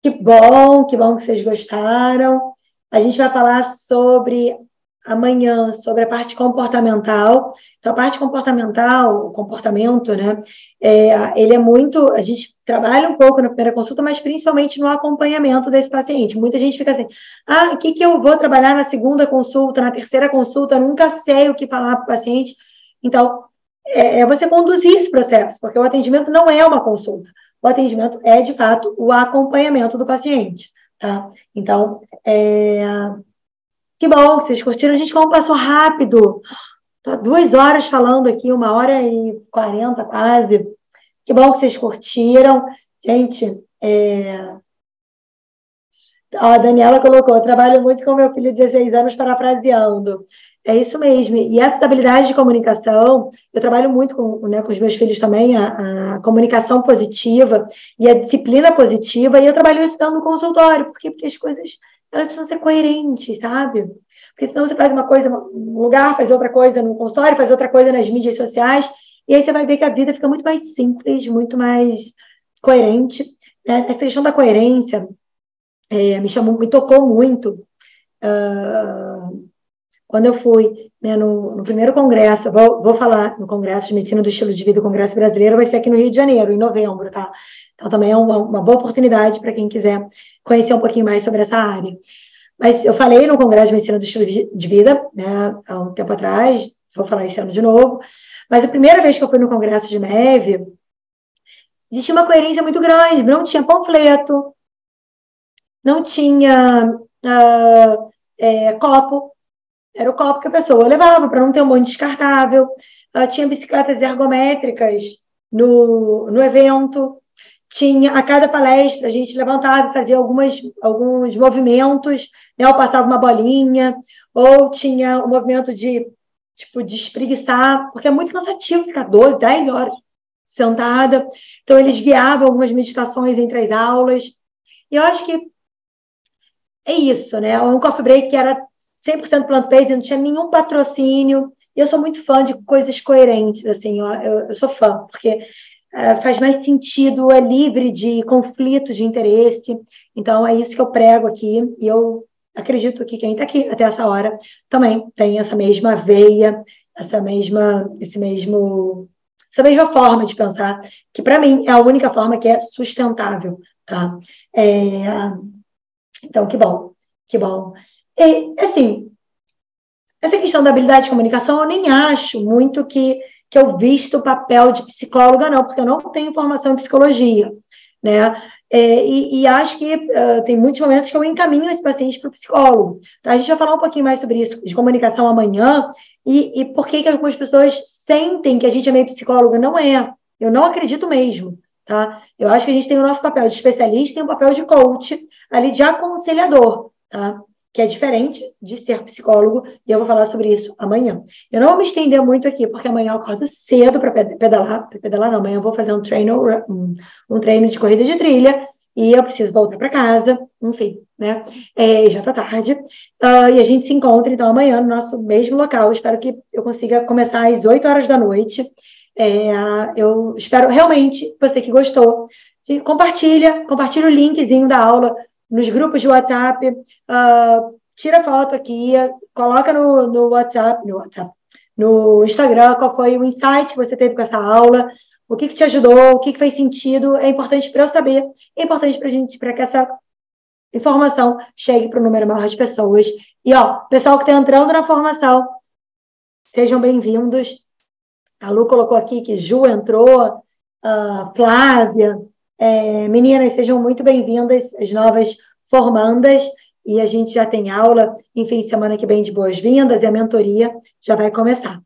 Que bom, que bom que vocês gostaram. A gente vai falar sobre amanhã sobre a parte comportamental. Então, a parte comportamental, o comportamento, né? É, ele é muito. A gente trabalha um pouco na primeira consulta, mas principalmente no acompanhamento desse paciente. Muita gente fica assim: ah, o que, que eu vou trabalhar na segunda consulta, na terceira consulta? Eu nunca sei o que falar para o paciente. Então, é, é você conduzir esse processo, porque o atendimento não é uma consulta. O atendimento é, de fato, o acompanhamento do paciente. Tá? Então, é, que bom que vocês curtiram. Gente, como passou rápido. Tô duas horas falando aqui, uma hora e quarenta quase. Que bom que vocês curtiram. Gente, é... a Daniela colocou, trabalho muito com meu filho de 16 anos parafraseando. É isso mesmo. E essa habilidade de comunicação, eu trabalho muito com, né, com os meus filhos também, a, a, comunicação positiva e a disciplina positiva, e eu trabalho isso dando no consultório, porque, porque as coisas elas precisam ser coerentes, sabe? Porque senão você faz uma coisa num lugar, faz outra coisa no consultório, faz outra coisa nas mídias sociais, e aí você vai ver que a vida fica muito mais simples, muito mais coerente. Né? Essa questão da coerência é, me chamou, me tocou muito. Uh, quando eu fui né, no, no, primeiro congresso, vou, vou, falar no Congresso de Medicina do Estilo de Vida, o Congresso Brasileiro, vai ser aqui no Rio de Janeiro, em novembro, tá? Então, também é uma, uma boa oportunidade para quem quiser conhecer um pouquinho mais sobre essa área. Mas eu falei no Congresso de Medicina do Estilo de Vida, né, há um tempo atrás, vou falar esse ano de novo, mas a primeira vez que eu fui no Congresso de Neve, existia uma coerência muito grande, não tinha panfleto, não tinha uh, é, copo, era o copo que a pessoa levava para não ter um monte descartável, uh, tinha bicicletas ergométricas no, no evento, tinha a cada palestra a gente levantava e fazia algumas, alguns movimentos, né? ou passava uma bolinha, ou tinha o um movimento de tipo de espreguiçar, porque é muito cansativo ficar 12, 10 horas sentada. Então eles guiavam algumas meditações entre as aulas. E eu acho que é isso, né? Um coffee break que era 100% plant-based, não tinha nenhum patrocínio. E eu sou muito fã de coisas coerentes, assim, eu, eu, eu sou fã, porque uh, faz mais sentido, é livre de conflito de interesse. Então, é isso que eu prego aqui, e eu acredito que quem está aqui até essa hora também tem essa mesma veia, essa mesma, esse mesmo, essa mesma forma de pensar, que para mim é a única forma que é sustentável, tá? É, então, que bom, que bom. E, assim, essa questão da habilidade de comunicação, eu nem acho muito que, que eu visto o papel de psicóloga, não, porque eu não tenho formação em psicologia, né? É, e, e, acho que uh, tem muitos momentos que eu encaminho esse paciente para o psicólogo. Tá? A gente vai falar um pouquinho mais sobre isso, de comunicação amanhã, e, e por que, que algumas pessoas sentem que a gente é meio psicóloga. Não é. Eu não acredito mesmo. Tá? Eu acho que a gente tem o nosso papel de especialista e o papel de coach, ali de aconselhador, tá? Que é diferente de ser psicólogo, e eu vou falar sobre isso amanhã. Eu não vou me estender muito aqui, porque amanhã eu acordo cedo para pedalar, para pedalar não, amanhã eu vou fazer um treino, um, um treino de corrida de trilha, e eu preciso voltar para casa, enfim, né? É, já está tarde. Uh, e a gente se encontra, então, amanhã no nosso mesmo local. Espero que eu consiga começar às 8 horas da noite. É, eu espero realmente, você que gostou, compartilha, compartilha o linkzinho da aula nos grupos de WhatsApp, uh, tira foto aqui, coloca no, no WhatsApp, no WhatsApp, no Instagram, qual foi o insight que você teve com essa aula, o que, que te ajudou, o que, que fez sentido, é importante para eu saber, é importante para a gente, para que essa informação chegue para o número maior de pessoas. E, ó, pessoal que está entrando na formação, sejam bem-vindos. A Lu colocou aqui que Ju entrou, uh, Flávia, é, meninas, sejam muito bem-vindas, as novas formandas, e a gente já tem aula, enfim, semana que vem de boas-vindas, e a mentoria já vai começar.